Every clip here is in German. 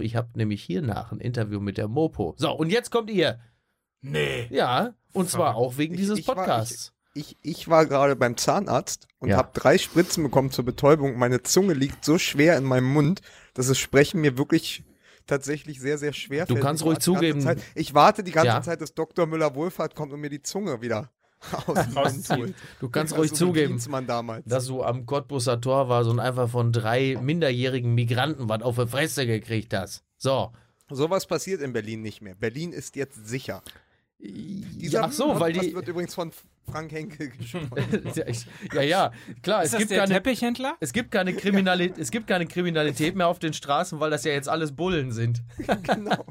Ich habe nämlich hier nach ein Interview mit der Mopo. So, und jetzt kommt ihr. Nee. Ja, und zwar auch wegen dieses ich war- Podcasts. Ich, ich war gerade beim Zahnarzt und Ja. habe drei Spritzen bekommen zur Betäubung. Meine Zunge liegt so schwer in meinem Mund, dass das Sprechen mir wirklich tatsächlich sehr, sehr schwer Du fällt. kannst Ich ruhig zugeben- Zeit, ich warte die ganze Ja. Zeit, dass Dr. Müller-Wohlfahrt kommt und mir die Zunge wieder aus dem Mund holt. Du kannst Also ruhig so zugeben, dass du am Cottbusser Tor warst und einfach von drei minderjährigen Migranten was auf die Fresse gekriegt hast. So. Sowas passiert in Berlin nicht mehr. Berlin ist jetzt sicher. Dieser Ja, ach so, weil die. wird übrigens von Frank Henkel gesprochen. ja, ich- ja, ja, klar, es Ist das gibt, der keine, Teppichhändler? es, gibt keine Kriminalität, es gibt keine Kriminalität mehr auf den Straßen, weil das ja jetzt alles Bullen sind. genau.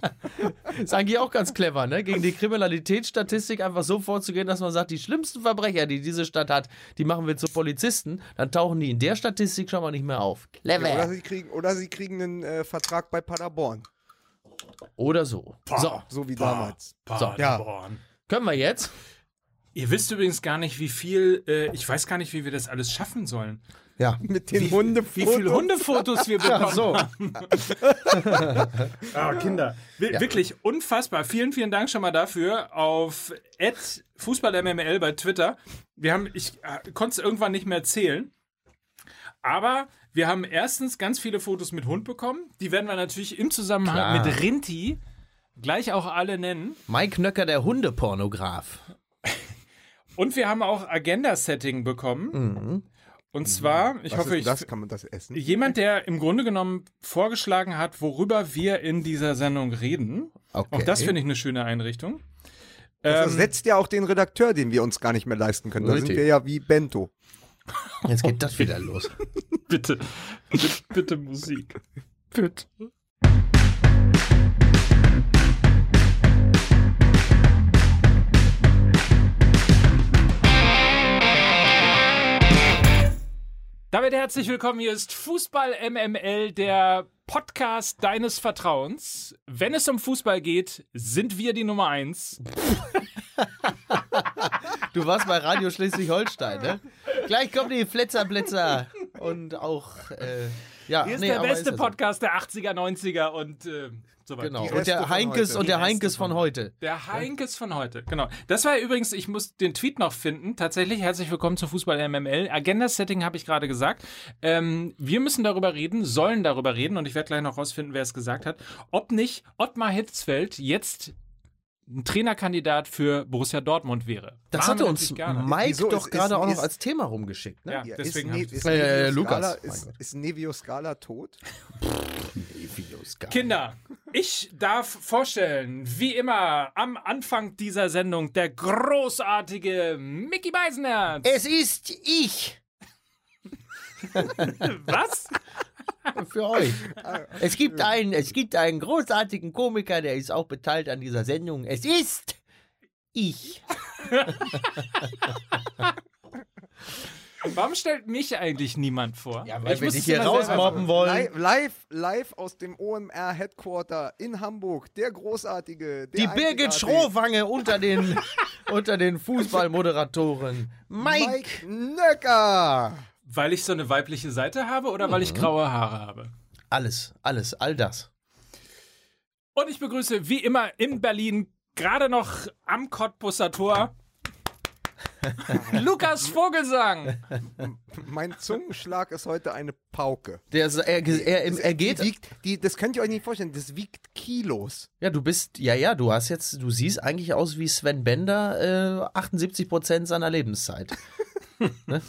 Ist eigentlich auch ganz clever, ne? Gegen die Kriminalitätsstatistik einfach so vorzugehen, dass man sagt, die schlimmsten Verbrecher, die diese Stadt hat, die machen wir zu Polizisten, dann tauchen die in der Statistik schon mal nicht mehr auf. Ja, Clever. oder, sie kriegen, oder sie kriegen einen äh, Vertrag bei Paderborn. Oder so. So, So wie damals. Paderborn. können wir jetzt? Ihr wisst übrigens gar nicht, wie viel, äh, ich weiß gar nicht, wie wir das alles schaffen sollen. Ja. Mit den Wie Hundefotos. viele Hundefotos wir bekommen Ach so. Ah, Kinder. Wir- Wirklich unfassbar. Vielen, vielen Dank schon mal dafür auf @fußballmml bei Twitter. Wir haben, ich äh, konnte es irgendwann nicht mehr zählen. Aber wir haben erstens ganz viele Fotos mit Hund bekommen. Die werden wir natürlich im Zusammenhang Klar. mit Rinti gleich auch alle nennen. Mike Nöcker, der Hundepornograf. Und wir haben auch Agenda-Setting bekommen. Und zwar, ich Was hoffe, ich, das? Kann man das essen? jemand, der im Grunde genommen vorgeschlagen hat, worüber wir in dieser Sendung reden. Okay. Auch das finde ich eine schöne Einrichtung. Das Ähm, ersetzt ja auch den Redakteur, den wir uns gar nicht mehr leisten können. Da sind Richtig. wir ja wie Bento. Jetzt geht das wieder los. bitte, bitte, bitte Musik. Bitte. Damit herzlich willkommen. Hier ist Fußball MML, der Podcast deines Vertrauens. Wenn es um Fußball geht, sind wir die Nummer eins. Du warst bei Radio Schleswig-Holstein, ne? Gleich kommen die Fletzer-Blitzer. Und auch, äh, ja. Hier ist nee, der beste ist ja so. Podcast der 80er, 90er und äh, so weiter. Genau. Und der Heinkes und der Heinkes von von heute. Der Heinkes von heute, genau. Das war übrigens, ich muss den Tweet noch finden. Tatsächlich, herzlich willkommen zu Fußball MML. Agenda-Setting habe ich gerade gesagt. Ähm, wir müssen darüber reden, sollen darüber reden und ich werde gleich noch rausfinden, wer es gesagt hat, ob nicht Ottmar Hitzfeld jetzt ein Trainerkandidat für Borussia Dortmund wäre. Das Machen hatte wir uns. Mike Wieso? doch Ist- gerade ist- auch noch ist- als Thema rumgeschickt, ne? Ja, Ja, deswegen ist, ne, ich ist, Äh, Nevio Lukas, ist, ist Nevio Scala tot? Kinder, ich darf vorstellen, wie immer am Anfang dieser Sendung der großartige Mickey Beisenherz. Es ist ich Was? für euch. Es gibt einen, es gibt einen großartigen Komiker, der ist auch beteiligt an dieser Sendung. Es ist ich. Warum stellt mich eigentlich niemand vor? Ja, weil Ich wir dich hier rausmobben wollen. Live, live, live aus dem OMR Headquarter in Hamburg. Der großartige. Der Die Birgit Schrohwange unter den, unter den Fußballmoderatoren. Mike. Mike Nöcker. Weil ich so eine weibliche Seite habe oder weil Mhm. ich graue Haare habe? Alles, alles, all das. Und ich begrüße wie immer in Berlin, gerade noch am Cottbusser Tor, Lukas Vogelsang. Mein Zungenschlag ist heute eine Pauke. Der, ist- er, er, er geht. Die wiegt, die, das könnt ihr euch nicht vorstellen. Das wiegt Kilos. Ja, du bist, ja, ja, du hast jetzt, du siehst eigentlich aus wie Sven Bender, äh, 78 Prozent seiner Lebenszeit. ne?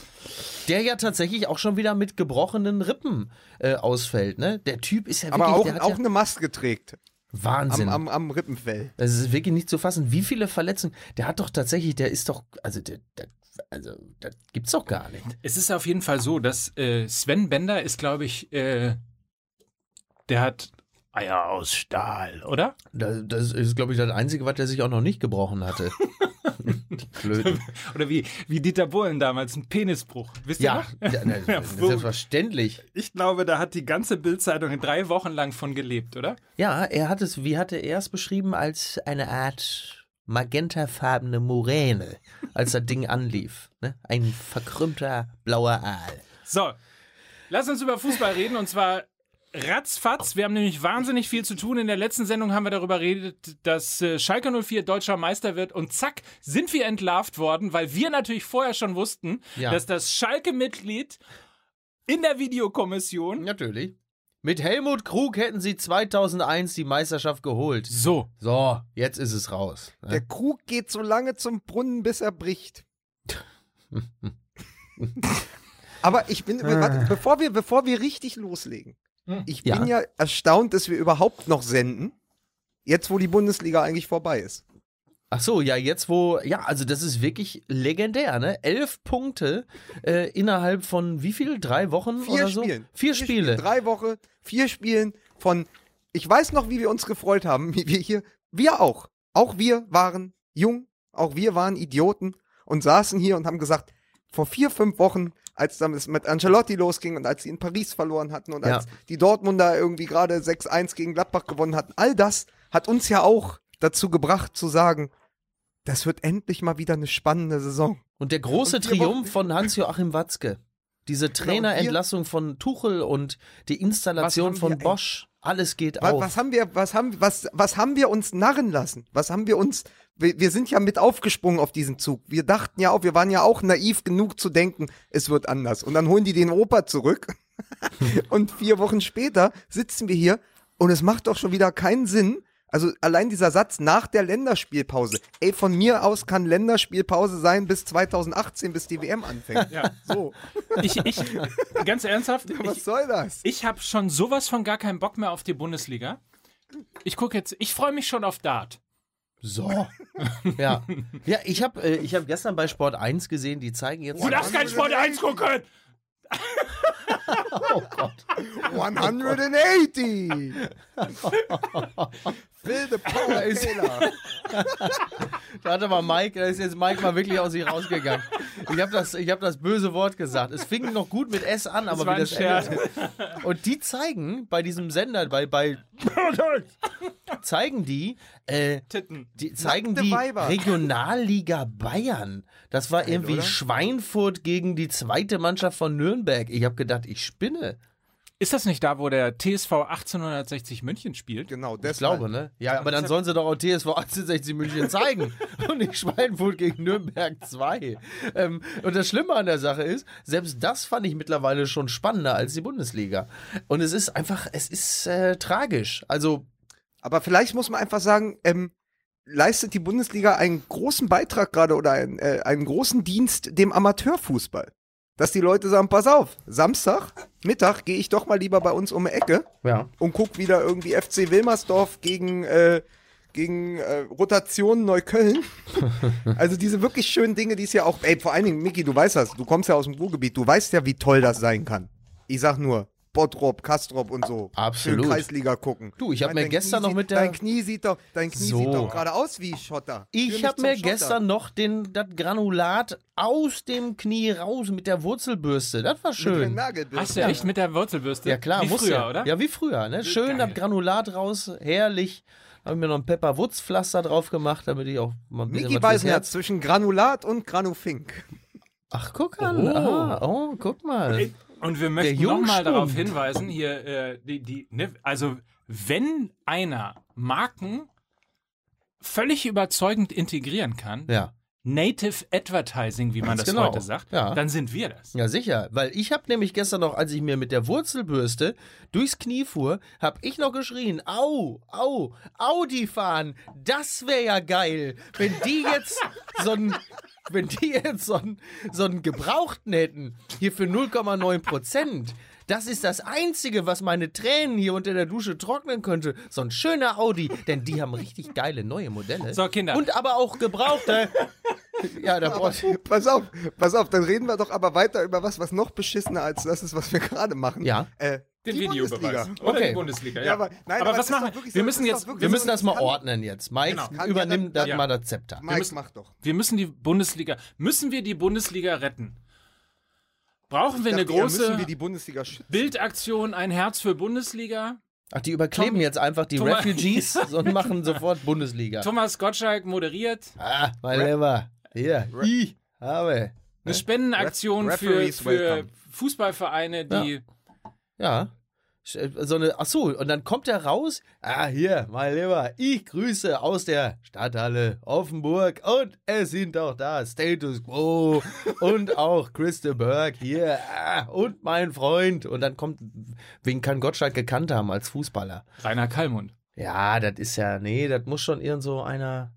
Der ja tatsächlich auch schon wieder mit gebrochenen Rippen äh, ausfällt, ne? Der Typ ist ja wirklich, Aber auch, der hat auch ja eine Maske trägt. Wahnsinn. Am, am, am Rippenfell. Das ist wirklich nicht zu fassen. Wie viele Verletzungen? Der hat doch tatsächlich, der ist doch, also der, der also das gibt's doch gar nicht. Es ist auf jeden Fall so, dass äh, Sven Bender ist, glaube ich, äh, der hat Eier aus Stahl, oder? Das, das ist, glaube ich, das Einzige, was der sich auch noch nicht gebrochen hatte. Blöd. Oder wie, wie Dieter Bohlen damals, ein Penisbruch. Wisst ihr Ja, noch? ja, ne, Ja, selbstverständlich. Ich glaube, da hat die ganze Bildzeitung drei Wochen lang von gelebt, oder? Ja, er hat es, wie hatte er es beschrieben, als eine Art magentafarbene Moräne, als das Ding anlief. Ne? Ein verkrümmter blauer Aal. So, lass uns über Fußball reden und zwar ratzfatz. Wir haben nämlich wahnsinnig viel zu tun. In der letzten Sendung haben wir darüber geredet, dass äh, Schalke 04 deutscher Meister wird. Und zack, sind wir entlarvt worden, weil wir natürlich vorher schon wussten, Ja. dass das Schalke-Mitglied in der Videokommission. Natürlich. Mit Helmut Krug hätten sie 2001 die Meisterschaft geholt. So. So, jetzt ist es raus. ne? Der Krug geht so lange zum Brunnen, bis er bricht. Aber ich bin, warte, bevor wir, bevor wir richtig loslegen, ich Ja. bin ja erstaunt, dass wir überhaupt noch senden, jetzt wo die Bundesliga eigentlich vorbei ist. Ach so, ja, jetzt wo, ja, also das ist wirklich legendär, ne? Elf Punkte äh, innerhalb von wie viel? Drei Wochen Vier oder so? Spielen. Vier, Spiele. Drei Wochen, vier Spielen von, ich weiß noch, wie wir uns gefreut haben, wie wir hier, wir auch. Auch wir waren jung, auch wir waren Idioten und saßen hier und haben gesagt, vor vier, fünf Wochen, als dann es mit Ancelotti losging und als sie in Paris verloren hatten und Ja. als die Dortmunder irgendwie gerade 6-1 gegen Gladbach gewonnen hatten, all das hat uns ja auch dazu gebracht zu sagen, das wird endlich mal wieder eine spannende Saison. Und der große Und Triumph von Hans-Joachim Watzke. Diese Trainerentlassung von Tuchel und die Installation von? Bosch. Alles geht Was, auf. was haben wir, was haben, was, was haben wir uns narren lassen? Was haben wir uns, wir, wir sind ja mit aufgesprungen auf diesen Zug. Wir dachten ja auch, wir waren ja auch naiv genug zu denken, es wird anders. Und dann holen die den Opa zurück. und vier Wochen später sitzen wir hier und es macht doch schon wieder keinen Sinn. Also allein dieser Satz nach der Länderspielpause. Ey, von mir aus kann Länderspielpause sein bis 2018, bis die WM anfängt. Ja. So, Ich, ich, ganz ernsthaft, was ich, soll das? ich habe schon sowas von gar keinen Bock mehr auf die Bundesliga. Ich gucke jetzt, ich freue mich schon auf Dart. So. ja. Ja, ich habe äh, ich hab gestern bei Sport 1 gesehen, die zeigen jetzt. Du darfst kein Sport 1 gucken! oh Gott. 180! Phil the Power. Da hatte mal Mike, da ist jetzt Mike mal wirklich aus sich rausgegangen. Ich habe das, ich hab das böse Wort gesagt. Es fing noch gut mit S an, aber war wie das endete. Und die zeigen bei diesem Sender, bei, bei zeigen die, äh, Titten. die zeigen Nackte die Weiber. Regionalliga Bayern. Das war irgendwie oder? Schweinfurt gegen die zweite Mannschaft von Nürnberg. Ich habe gedacht, ich spinne. Ist das nicht da, wo der TSV 1860 München spielt? Genau, Ich das glaube, ne? Ja, aber dann sollen sie doch auch TSV 1860 München zeigen und nicht Schweinfurt gegen Nürnberg 2. Ähm, und das Schlimme an der Sache ist, selbst das fand ich mittlerweile schon spannender als die Bundesliga. Und es ist einfach, es ist äh, tragisch. Also, Aber vielleicht muss man einfach sagen, ähm, leistet die Bundesliga einen großen Beitrag gerade oder einen, äh, einen großen Dienst dem Amateurfußball. Dass die Leute sagen, pass auf, Samstag, Mittag gehe ich doch mal lieber bei uns um die Ecke ja. und guck wieder irgendwie FC Wilmersdorf gegen, äh, gegen äh, Rotation Neukölln. also diese wirklich schönen Dinge, die es ja auch, ey, vor allen Dingen, Miki, du weißt das, du kommst ja aus dem Ruhrgebiet, du weißt ja, wie toll das sein kann. Ich sag nur, Bottrop, Kastrop und so. Absolut. Schön Kreisliga gucken. Du, ich hab meine, mir gestern Knie noch mit der- Dein Knie sieht doch, dein Knie So. sieht doch gerade aus wie Schotter. Ich habe mir Schotter. gestern noch den, das Granulat aus dem Knie raus mit der Wurzelbürste. Das war Mit der schön. Hast du echt mit der Wurzelbürste? Ja klar, Wie muss früher, ja. oder? Ja, wie früher, ne? Schön Geil. das Granulat raus, herrlich. Habe mir noch ein Pepper-Wutz-Pflaster drauf gemacht, damit ich auch mal ein bisschen Miki was fürs Weisenherz zwischen Granulat und Granufink. Ach, guck an. Oh. Ah, oh, guck mal. Und wir möchten nochmal darauf hinweisen, hier, äh, die, die, ne, also wenn einer Marken völlig überzeugend integrieren kann, Ja. Native Advertising, wie man Ganz das genau. heute sagt, Ja. dann sind wir das. Ja, sicher. Weil ich habe nämlich gestern noch, als ich mir mit der Wurzelbürste durchs Knie fuhr, habe ich noch geschrien, au, au, Audi fahren, das wäre ja geil. Wenn die jetzt so ein, wenn die jetzt so einen so einen Gebrauchten hätten, hier für 0,9 Prozent. Das ist das Einzige, was meine Tränen hier unter der Dusche trocknen könnte. So ein schöner Audi, denn die haben richtig geile neue Modelle. So, Kinder. Und aber auch gebrauchte. Ja, da brauchst Pass auf, pass auf, dann reden wir doch aber weiter über was, was noch beschissener als das ist, was wir gerade machen. Ja. Äh, Den die Videobeweis. Bundesliga. Oder Okay. die Bundesliga, ja. Ja, aber- nein, aber aber was machen wir? so- müssen jetzt, Wir so- müssen das mal ordnen jetzt. Mike, Genau. Übernimm ja, dann- dann ja. mal das Zepter. Mike, müssen- mach doch. wir müssen die Bundesliga, müssen wir die Bundesliga retten? Brauchen wir eine dachte, eher große müssen wir die Bundesliga schützen. Bildaktion, ein Herz für Bundesliga? Ach, die überkleben Tom- jetzt einfach die Thomas- Refugees und machen sofort Bundesliga. Thomas Gottschalk moderiert Ah, mein Lieber. Hier, habe. eine Spendenaktion Ref- für, für. Fußballvereine, die Ja, so eine, ach so, und dann kommt er raus. Ah, hier, mein Lieber, ich grüße aus der Stadthalle Offenburg und es sind auch da Status Quo und auch Christa Berg hier ah, und mein Freund. Und dann kommt, wen kann Gottschalk gekannt haben als Fußballer? Rainer Kallmund. Ja, das ist ja, nee, das muss schon irgend so einer.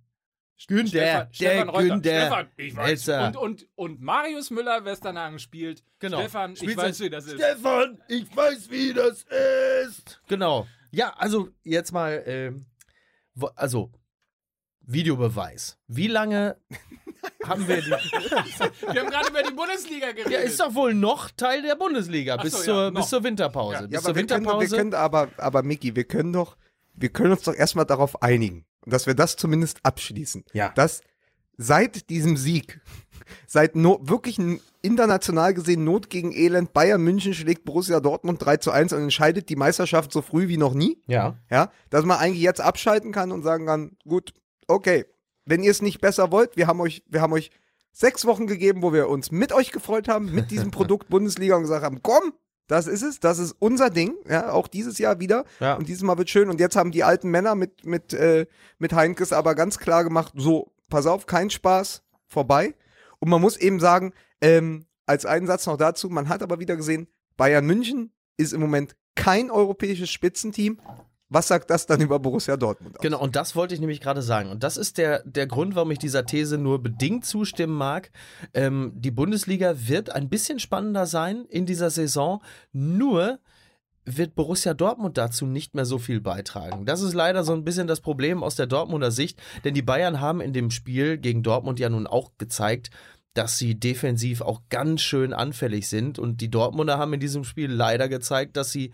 Stefan, Günther, Stefan der Reuter. Günther. Stefan, ich weiß. Und, und, und Marius Müller Westernhagen spielt. Genau. Stefan, ich Spielt weiß, wie das ist. Stefan, ich weiß, wie das ist. Genau. Ja, also jetzt mal, ähm, also Videobeweis. Wie lange haben wir die? Wir haben gerade über die Bundesliga geredet. Ja, ist doch wohl noch Teil der Bundesliga bis, so, ja, zur, noch. bis zur Winterpause. Ja, bis aber zur wir können, Winterpause. können aber, aber Micky, wir können doch, wir können uns doch erstmal darauf einigen, dass wir das zumindest abschließen. Ja. Dass seit diesem Sieg, seit no, wirklich international gesehen Not gegen Elend, Bayern München schlägt Borussia Dortmund 3 zu 1 und entscheidet die Meisterschaft so früh wie noch nie. ja. Ja, dass man eigentlich jetzt abschalten kann und sagen kann, gut, okay, wenn ihr es nicht besser wollt, wir haben euch, wir haben euch sechs Wochen gegeben, wo wir uns mit euch gefreut haben, mit diesem Produkt Bundesliga und gesagt haben, komm, das ist es, das ist unser Ding, ja, auch dieses Jahr wieder. Ja. Und dieses Mal wird schön. Und jetzt haben die alten Männer mit, mit, äh, mit Heinkes aber ganz klar gemacht, so, pass auf, kein Spaß, vorbei. Und man muss eben sagen, ähm, als einen Satz noch dazu, man hat aber wieder gesehen, Bayern München ist im Moment kein europäisches Spitzenteam. Was sagt das dann über Borussia Dortmund aus? Genau, und das wollte ich nämlich gerade sagen. Und das ist der, der Grund, warum ich dieser These nur bedingt zustimmen mag. Ähm, die Bundesliga wird ein bisschen spannender sein in dieser Saison, nur wird Borussia Dortmund dazu nicht mehr so viel beitragen. Das ist leider so ein bisschen das Problem aus der Dortmunder Sicht, denn die Bayern haben in dem Spiel gegen Dortmund ja nun auch gezeigt, dass sie defensiv auch ganz schön anfällig sind. Und die Dortmunder haben in diesem Spiel leider gezeigt, dass sie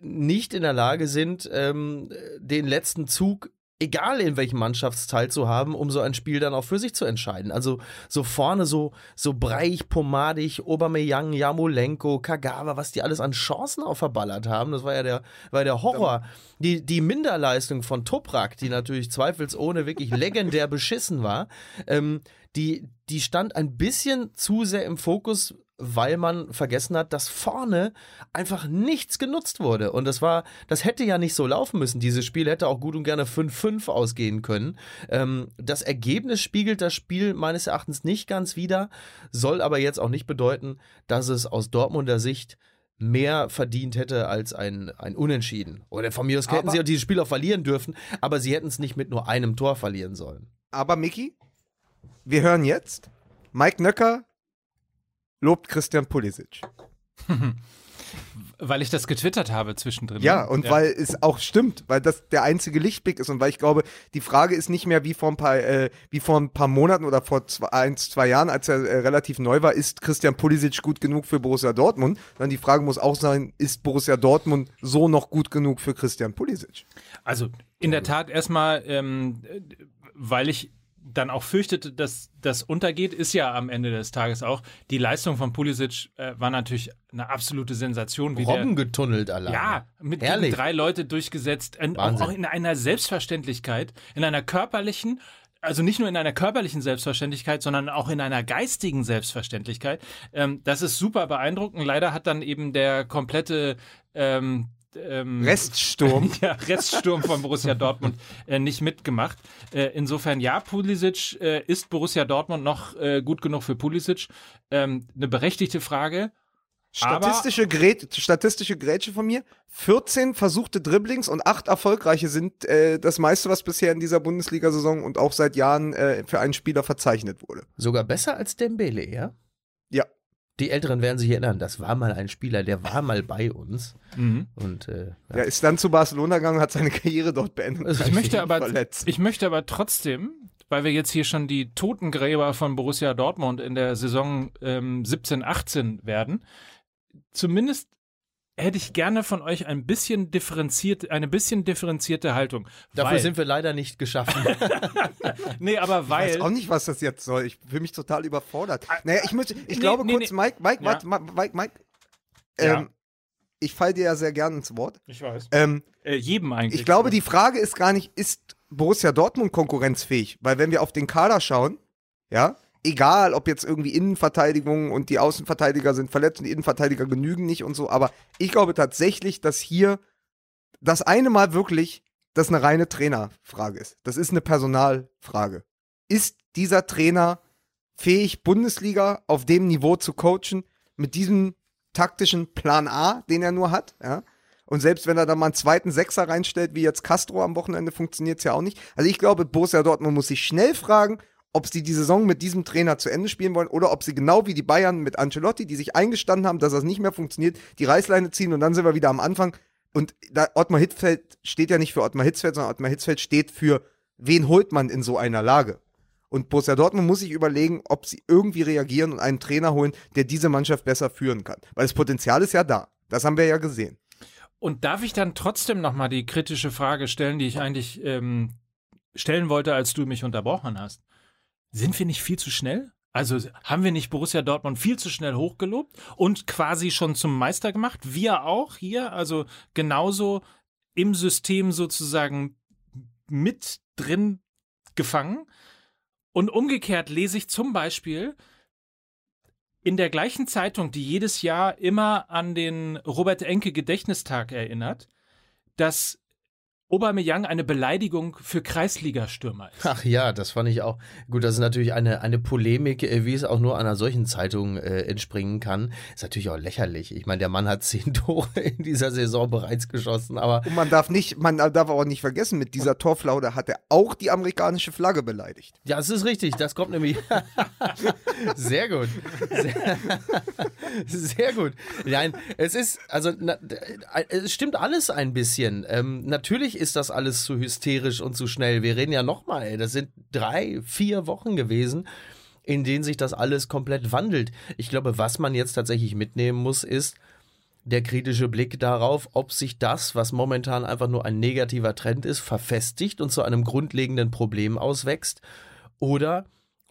nicht in der Lage sind, ähm, den letzten Zug, egal in welchem Mannschaftsteil zu haben, um so ein Spiel dann auch für sich zu entscheiden. Also so vorne so, so breich, pomadig, Aubameyang, Jamolenko, Kagawa, was die alles an Chancen auch verballert haben, das war ja der, war der Horror. Die, die Minderleistung von Toprak, die natürlich zweifelsohne wirklich legendär beschissen war, ähm, die, die stand ein bisschen zu sehr im Fokus, weil man vergessen hat, dass vorne einfach nichts genutzt wurde. Und das war, das hätte ja nicht so laufen müssen. Dieses Spiel hätte auch gut und gerne 5-5 ausgehen können. Ähm, das Ergebnis spiegelt das Spiel meines Erachtens nicht ganz wider, soll aber jetzt auch nicht bedeuten, dass es aus Dortmunder Sicht mehr verdient hätte als ein, ein Unentschieden. Oder von mir aus hätten Aber- sie auch dieses Spiel auch verlieren dürfen, aber sie hätten es nicht mit nur einem Tor verlieren sollen. Aber Micky, wir hören jetzt, Mike Nöcker lobt Christian Pulisic. Weil ich das getwittert habe zwischendrin. Ja, ne? und weil es auch stimmt, weil das der einzige Lichtblick ist und weil ich glaube, die Frage ist nicht mehr wie vor ein paar, äh, wie vor ein paar Monaten oder vor zwei, eins, zwei Jahren, als er äh, relativ neu war, ist Christian Pulisic gut genug für Borussia Dortmund, sondern die Frage muss auch sein, ist Borussia Dortmund so noch gut genug für Christian Pulisic? Also in der Tat erstmal, ähm, äh, weil ich dann auch fürchtete, dass das untergeht, ist ja am Ende des Tages auch. Die Leistung von Pulisic äh, war natürlich eine absolute Sensation. Wie der, Robben getunnelt alleine. ja, mit drei Leute durchgesetzt. Und auch in einer Selbstverständlichkeit, in einer körperlichen, also nicht nur in einer körperlichen Selbstverständlichkeit, sondern auch in einer geistigen Selbstverständlichkeit. Ähm, das ist super beeindruckend. Leider hat dann eben der komplette ähm, ähm, Reststurm. ja, Reststurm von Borussia Dortmund äh, nicht mitgemacht. Äh, insofern, ja, Pulisic äh, ist Borussia Dortmund noch äh, gut genug für Pulisic. Ähm, eine berechtigte Frage. Statistische, Grät, statistische Grätsche von mir. 14 versuchte Dribblings und 8 erfolgreiche sind äh, das meiste, was bisher in dieser Bundesliga-Saison und auch seit Jahren äh, für einen Spieler verzeichnet wurde. Sogar besser als Dembele, ja? Ja. Die Älteren werden sich erinnern, das war mal ein Spieler, der war mal bei uns. Mhm. Und äh, Er ist dann zu Barcelona gegangen und hat seine Karriere dort beendet. Also Ich möchte aber, verletzt. ich möchte aber trotzdem, weil wir jetzt hier schon die Totengräber von Borussia Dortmund in der Saison ähm, 17, 18 werden, zumindest hätte ich gerne von euch ein bisschen differenziert, eine bisschen differenzierte Haltung. dafür weil, sind wir leider nicht geschaffen. nee, aber Ich weiß weil, auch nicht, was das jetzt soll. Ich fühle mich total überfordert. Naja, ich möchte, ich nee, glaube nee, kurz, nee. Mike, Mike, Ja. warte, Mike, Mike. Ja. Ähm, ich falle dir ja sehr gern ins Wort. ich weiß, Ähm, äh, jedem eigentlich. ich glaube, die Frage ist gar nicht, ist Borussia Dortmund konkurrenzfähig? Weil wenn wir auf den Kader schauen, ja, egal, ob jetzt irgendwie Innenverteidigung und die Außenverteidiger sind verletzt und die Innenverteidiger genügen nicht und so, aber ich glaube tatsächlich, dass hier das eine Mal wirklich das eine reine Trainerfrage ist. Das ist eine Personalfrage. Ist dieser Trainer fähig, Bundesliga auf dem Niveau zu coachen, mit diesem taktischen Plan A, den er nur hat, ja? Und selbst wenn er da mal einen zweiten Sechser reinstellt, wie jetzt Castro am Wochenende, funktioniert es ja auch nicht. Also ich glaube, Borussia Dortmund muss sich schnell fragen, ob sie die Saison mit diesem Trainer zu Ende spielen wollen oder ob sie genau wie die Bayern mit Ancelotti, die sich eingestanden haben, dass das nicht mehr funktioniert, die Reißleine ziehen und dann sind wir wieder am Anfang. Und da Ottmar Hitzfeld steht ja nicht für Ottmar Hitzfeld, sondern Ottmar Hitzfeld steht für, wen holt man in so einer Lage? Und Borussia Dortmund muss sich überlegen, ob sie irgendwie reagieren und einen Trainer holen, der diese Mannschaft besser führen kann. Weil das Potenzial ist ja da. Das haben wir ja gesehen. Und darf ich dann trotzdem nochmal die kritische Frage stellen, die ich eigentlich ähm, stellen wollte, als du mich unterbrochen hast? Sind wir nicht viel zu schnell? Also haben wir nicht Borussia Dortmund viel zu schnell hochgelobt und quasi schon zum Meister gemacht? Wir auch hier, also genauso im System sozusagen mit drin gefangen. Und umgekehrt lese ich zum Beispiel in der gleichen Zeitung, die jedes Jahr immer an den Robert Enke Gedächtnistag erinnert, dass Aubameyang eine Beleidigung für Kreisligastürmer ist. Ach ja, das fand ich auch. Gut, das ist natürlich eine, eine Polemik, äh, wie es auch nur einer solchen Zeitung äh, entspringen kann. Ist natürlich auch lächerlich. Ich meine, der Mann hat zehn Tore in dieser Saison bereits geschossen, aber. Und man darf nicht, man darf auch nicht vergessen, mit dieser Torflaude hat er auch die amerikanische Flagge beleidigt. Ja, es ist richtig. Das kommt nämlich. Sehr gut. Sehr, sehr, gut. Nein, es ist, also, na, es stimmt alles ein bisschen. Ähm, natürlich ist das alles zu hysterisch und zu schnell. Wir reden ja nochmal, das sind drei, vier Wochen gewesen, in denen sich das alles komplett wandelt. Ich glaube, was man jetzt tatsächlich mitnehmen muss, ist der kritische Blick darauf, ob sich das, was momentan einfach nur ein negativer Trend ist, verfestigt und zu einem grundlegenden Problem auswächst oder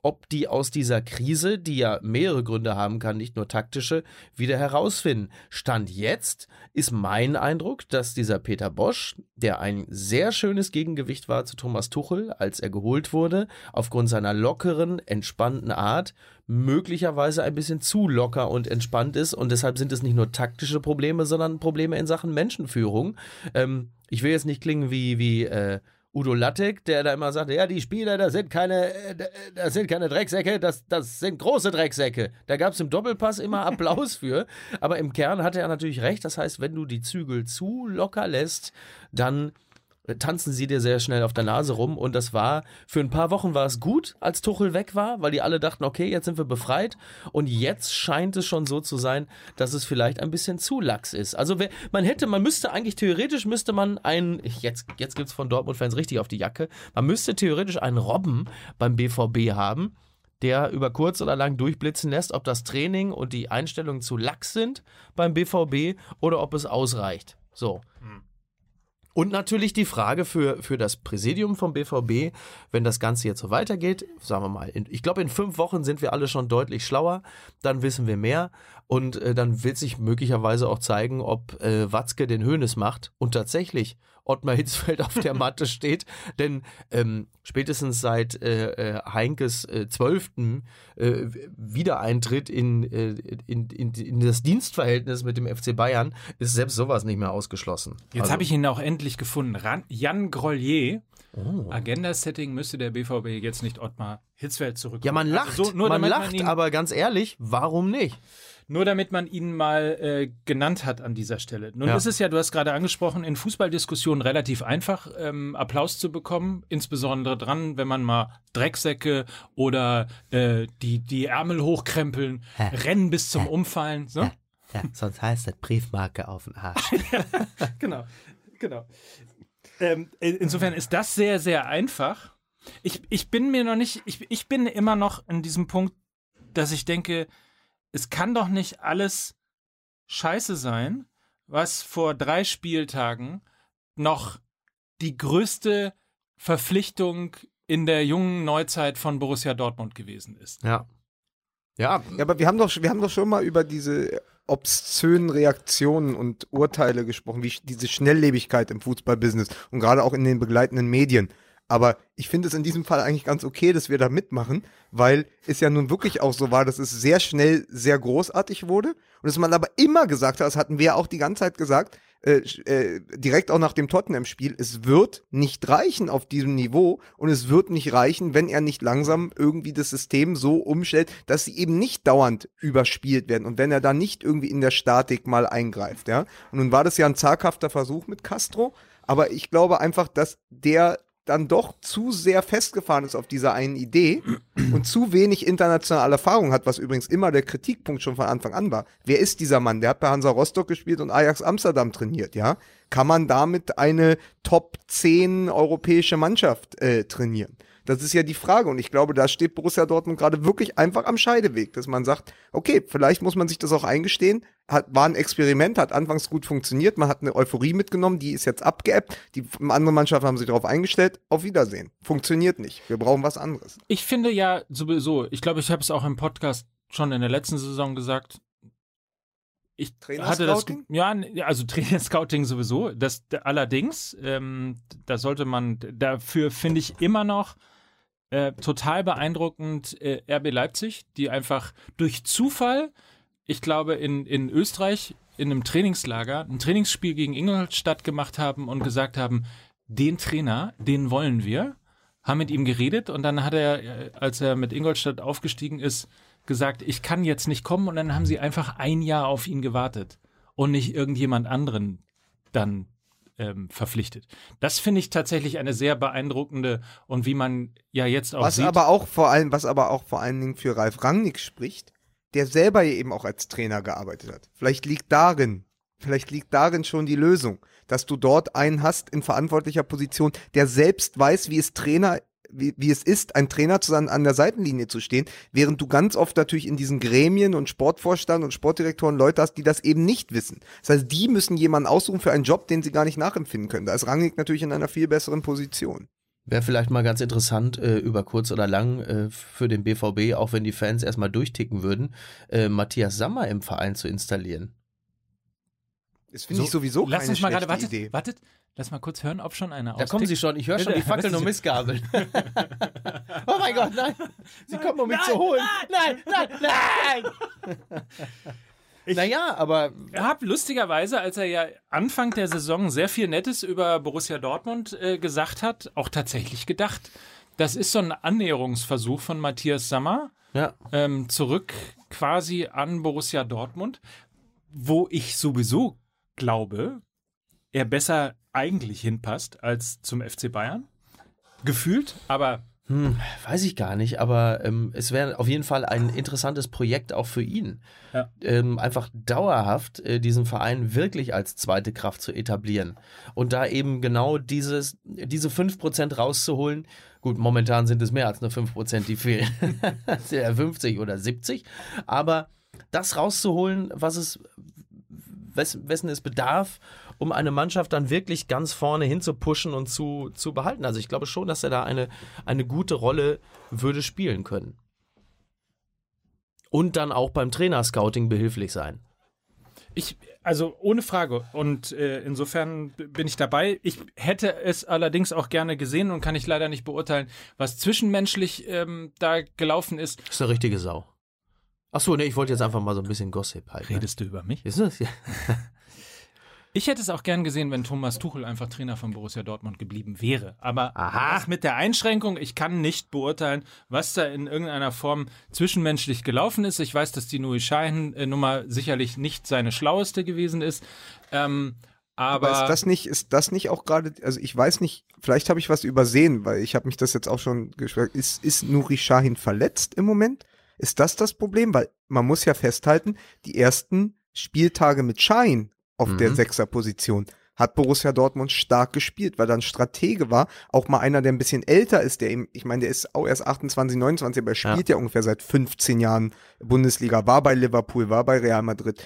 ob die aus dieser Krise, die ja mehrere Gründe haben kann, nicht nur taktische, wieder herausfinden. Stand jetzt ist mein Eindruck, dass dieser Peter Bosch, der ein sehr schönes Gegengewicht war zu Thomas Tuchel, als er geholt wurde, aufgrund seiner lockeren, entspannten Art, möglicherweise ein bisschen zu locker und entspannt ist und deshalb sind es nicht nur taktische Probleme, sondern Probleme in Sachen Menschenführung. Ähm, ich will jetzt nicht klingen wie, wie äh, Udo Lattek, der da immer sagte, ja, die Spieler, das sind keine, äh, das sind keine Drecksäcke, das, das sind große Drecksäcke. Da gab es im Doppelpass immer Applaus für. Aber im Kern hatte er natürlich recht. Das heißt, wenn du die Zügel zu locker lässt, dann tanzen sie dir sehr schnell auf der Nase rum. Und das war, für ein paar Wochen war es gut, als Tuchel weg war, weil die alle dachten, okay, jetzt sind wir befreit. Und jetzt scheint es schon so zu sein, dass es vielleicht ein bisschen zu lax ist. Also man hätte, man müsste eigentlich, theoretisch müsste man einen, jetzt, jetzt gibt es von Dortmund-Fans richtig auf die Jacke, man müsste theoretisch einen Robben beim BVB haben, der über kurz oder lang durchblitzen lässt, ob das Training und die Einstellungen zu lax sind beim BVB oder ob es ausreicht. So. Hm. Und natürlich die Frage für, für das Präsidium vom BVB, wenn das Ganze jetzt so weitergeht, sagen wir mal, in, ich glaube, in fünf Wochen sind wir alle schon deutlich schlauer, dann wissen wir mehr. Und äh, dann wird sich möglicherweise auch zeigen, ob äh, Watzke den Hönes macht. Und tatsächlich Ottmar Hitzfeld auf der Matte steht. Denn ähm, spätestens seit äh, äh Heinkes äh, zwölften äh, Wiedereintritt in, äh, in, in, in, das Dienstverhältnis mit dem FC Bayern ist selbst sowas nicht mehr ausgeschlossen. Jetzt also, habe ich ihn auch endlich gefunden. Ran Jan Grollier. Oh. Agenda-Setting müsste der BVB jetzt nicht Ottmar Hitzfeld zurück. Ja, man lacht, also so, man lacht, man aber ganz ehrlich, warum nicht? Nur damit man ihn mal äh, genannt hat an dieser Stelle. Nun ja. ist es ja, du hast gerade angesprochen, in Fußballdiskussionen relativ einfach, ähm, Applaus zu bekommen, insbesondere dran, wenn man mal Drecksäcke oder äh, die, die Ärmel hochkrempeln, ja. rennen bis zum Umfallen. So? Ja, sonst heißt das Briefmarke auf den Arsch. genau, genau. Ähm, insofern ist das sehr, sehr einfach. Ich, ich bin mir noch nicht, ich, ich bin immer noch in diesem Punkt, dass ich denke, es kann doch nicht alles scheiße sein, was vor drei Spieltagen noch die größte Verpflichtung in der jungen Neuzeit von Borussia Dortmund gewesen ist. Ja. Ja. ja aber wir haben, doch, wir haben doch schon mal über diese obszönen Reaktionen und Urteile gesprochen, wie diese Schnelllebigkeit im Fußballbusiness und gerade auch in den begleitenden Medien. Aber ich finde es in diesem Fall eigentlich ganz okay, dass wir da mitmachen, weil es ja nun wirklich auch so war, dass es sehr schnell sehr großartig wurde und dass man aber immer gesagt hat, das hatten wir auch die ganze Zeit gesagt, äh, äh, direkt auch nach dem Tottenham-Spiel, es wird nicht reichen auf diesem Niveau und es wird nicht reichen, wenn er nicht langsam irgendwie das System so umstellt, dass sie eben nicht dauernd überspielt werden und wenn er da nicht irgendwie in der Statik mal eingreift, ja. Und nun war das ja ein zaghafter Versuch mit Castro, aber ich glaube einfach, dass der dann doch zu sehr festgefahren ist auf dieser einen Idee und zu wenig internationale Erfahrung hat, was übrigens immer der Kritikpunkt schon von Anfang an war. Wer ist dieser Mann? Der hat bei Hansa Rostock gespielt und Ajax Amsterdam trainiert, ja? Kann man damit eine Top 10 europäische Mannschaft äh, trainieren? Das ist ja die Frage. Und ich glaube, da steht Borussia Dortmund gerade wirklich einfach am Scheideweg, dass man sagt, okay, vielleicht muss man sich das auch eingestehen. Hat, war ein Experiment, hat anfangs gut funktioniert. Man hat eine Euphorie mitgenommen, die ist jetzt abgeebbt. Die andere Mannschaften haben sich darauf eingestellt. Auf Wiedersehen. Funktioniert nicht. Wir brauchen was anderes. Ich finde ja sowieso, ich glaube, ich habe es auch im Podcast schon in der letzten Saison gesagt, ich hatte das ja also Trainer-Scouting sowieso das allerdings ähm, da sollte man dafür finde ich immer noch äh, total beeindruckend äh, RB Leipzig, die einfach durch Zufall, ich glaube, in, in Österreich in einem Trainingslager ein Trainingsspiel gegen Ingolstadt gemacht haben und gesagt haben, den Trainer, den wollen wir, haben mit ihm geredet und dann hat er, äh, als er mit Ingolstadt aufgestiegen ist, gesagt, ich kann jetzt nicht kommen und dann haben sie einfach ein Jahr auf ihn gewartet und nicht irgendjemand anderen dann ähm, verpflichtet. Das finde ich tatsächlich eine sehr beeindruckende und wie man ja jetzt auch was sieht. aber auch vor allem, was aber auch vor allen Dingen für Ralf Rangnick spricht, der selber eben auch als Trainer gearbeitet hat. Vielleicht liegt darin, vielleicht liegt darin schon die Lösung, dass du dort einen hast in verantwortlicher Position, der selbst weiß, wie es Trainer wie, wie es ist, ein Trainer zu sein, an der Seitenlinie zu stehen, während du ganz oft natürlich in diesen Gremien und Sportvorstand und Sportdirektoren Leute hast, die das eben nicht wissen. Das heißt, die müssen jemanden aussuchen für einen Job, den sie gar nicht nachempfinden können. Da ist Rangnick natürlich in einer viel besseren Position. Wäre vielleicht mal ganz interessant, äh, über kurz oder lang äh, für den BVB, auch wenn die Fans erstmal durchticken würden, äh, Matthias Sammer im Verein zu installieren. Das finde so, ich sowieso lass keine uns mal gerade, wartet, Idee. wartet, lass mal kurz hören, ob schon einer Da kommen sie schon, ich höre schon die Fackeln und Missgabeln. oh mein Gott, nein! Sie kommen, um mich Nein, zu holen! Nein, nein, nein! Ich- naja, aber Ich habe lustigerweise, als er ja Anfang der Saison sehr viel Nettes über Borussia Dortmund äh, gesagt hat, auch tatsächlich gedacht, das ist so ein Annäherungsversuch von Matthias Sammer ja, ähm, zurück quasi an Borussia Dortmund, wo ich sowieso glaube, er besser eigentlich hinpasst als zum FC Bayern. Gefühlt, aber Hm, weiß ich gar nicht, aber ähm, es wäre auf jeden Fall ein interessantes Projekt auch für ihn. Ja. Ähm, einfach dauerhaft äh, diesen Verein wirklich als zweite Kraft zu etablieren und da eben genau dieses, diese 5% rauszuholen. Gut, momentan sind es mehr als nur 5%, die fehlen. Das sind ja 50 oder 70. Aber das rauszuholen, was es, wes, wessen es bedarf, um eine Mannschaft dann wirklich ganz vorne hin zu pushen und zu, zu behalten. Also ich glaube schon, dass er da eine, eine gute Rolle würde spielen können. Und dann auch beim Trainerscouting behilflich sein. Ich, also ohne Frage. Und äh, insofern bin ich dabei. Ich hätte es allerdings auch gerne gesehen und kann ich leider nicht beurteilen, was zwischenmenschlich ähm, da gelaufen ist. Das ist eine richtige Sau. Achso, nee, ich wollte jetzt einfach mal so ein bisschen Gossip halt. Ne? Redest du über mich? Ist das? Ja. Ich hätte es auch gern gesehen, wenn Thomas Tuchel einfach Trainer von Borussia Dortmund geblieben wäre. Aber Aha. das mit der Einschränkung, ich kann nicht beurteilen, was da in irgendeiner Form zwischenmenschlich gelaufen ist. Ich weiß, dass die Nui Sahin-Nummer sicherlich nicht seine schlaueste gewesen ist. Ähm, aber, Aber ist das nicht, ist das nicht auch gerade, also ich weiß nicht, vielleicht habe ich was übersehen, weil ich habe mich das jetzt auch schon geschwört. Ist, ist Nuri Sahin verletzt im Moment? Ist das das Problem? Weil man muss ja festhalten, die ersten Spieltage mit Sahin auf Mhm. der Sechserposition hat Borussia Dortmund stark gespielt, weil dann Stratege war, auch mal einer, der ein bisschen älter ist, der ihm, ich meine, der ist auch erst 28, 29, aber er spielt ja, ungefähr seit 15 Jahren Bundesliga, war bei Liverpool, war bei Real Madrid.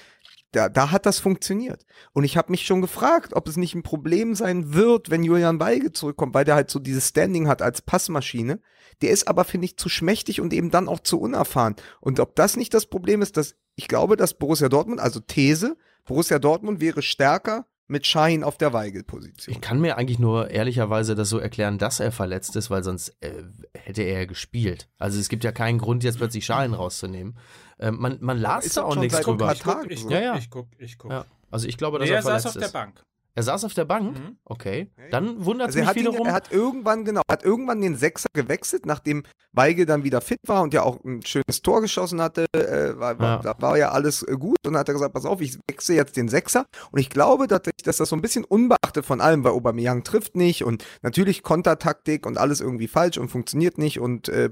Da, da hat das funktioniert. Und ich habe mich schon gefragt, ob es nicht ein Problem sein wird, wenn Julian Weige zurückkommt, weil der halt so dieses Standing hat als Passmaschine. Der ist aber, finde ich, zu schmächtig und eben dann auch zu unerfahren. Und ob das nicht das Problem ist, dass ich glaube, dass Borussia Dortmund, also These, Borussia Dortmund wäre stärker mit Schein auf der Weigel-Position. Ich kann mir eigentlich nur ehrlicherweise das so erklären, dass er verletzt ist, weil sonst äh, hätte er ja gespielt. Also es gibt ja keinen Grund, jetzt plötzlich Schalen rauszunehmen. Ähm, man, man las da auch nichts drüber. Ich guck, Tagen ich so. guck, Ja, ja. ich guck, ich guck. Ja. Also ich glaube, dass Nee, er er saß verletzt auf der ist. Bank. Er saß auf der Bank? Mhm. Okay. Dann wundert es Also er mich hat, ihn, wiederum. er hat irgendwann, genau, hat irgendwann den Sechser gewechselt, nachdem Weigel dann wieder fit war und ja auch ein schönes Tor geschossen hatte, äh, war, Ja. da war ja alles äh, gut und dann hat er gesagt, pass auf, ich wechsle jetzt den Sechser und ich glaube tatsächlich, dass das so ein bisschen unbeachtet von allem, weil Aubameyang trifft nicht und natürlich Kontertaktik und alles irgendwie falsch und funktioniert nicht und äh,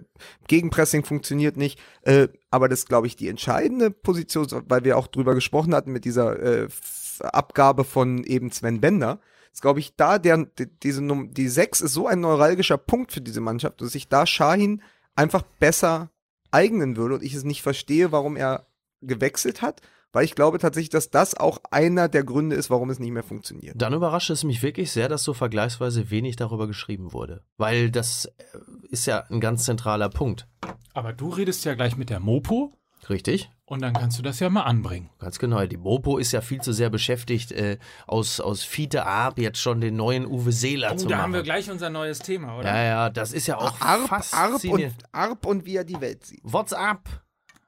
Gegenpressing funktioniert nicht, äh, aber das ist, glaube ich, die entscheidende Position, weil wir auch drüber gesprochen hatten mit dieser äh, Abgabe von eben Sven Bender, ist, glaube ich, da der, die, diese Num die 6 ist so ein neuralgischer Punkt für diese Mannschaft, dass sich da Shahin einfach besser eignen würde und ich es nicht verstehe, warum er gewechselt hat, weil ich glaube tatsächlich, dass das auch einer der Gründe ist, warum es nicht mehr funktioniert. Dann überrascht es mich wirklich sehr, dass so vergleichsweise wenig darüber geschrieben wurde. Weil das äh, ist ja ein ganz zentraler Punkt. Aber du redest ja gleich mit der Mopo Richtig? Und dann kannst du das ja mal anbringen. Ganz genau. Die Mopo ist ja viel zu sehr beschäftigt, äh, aus, aus Fiete Arp jetzt schon den neuen Uwe Seeler Oh, zu da machen. haben wir gleich unser neues Thema, oder? ja, ja, das ist ja auch Arp, Arp, und. Arp und wie er die Welt sieht. WhatsApp.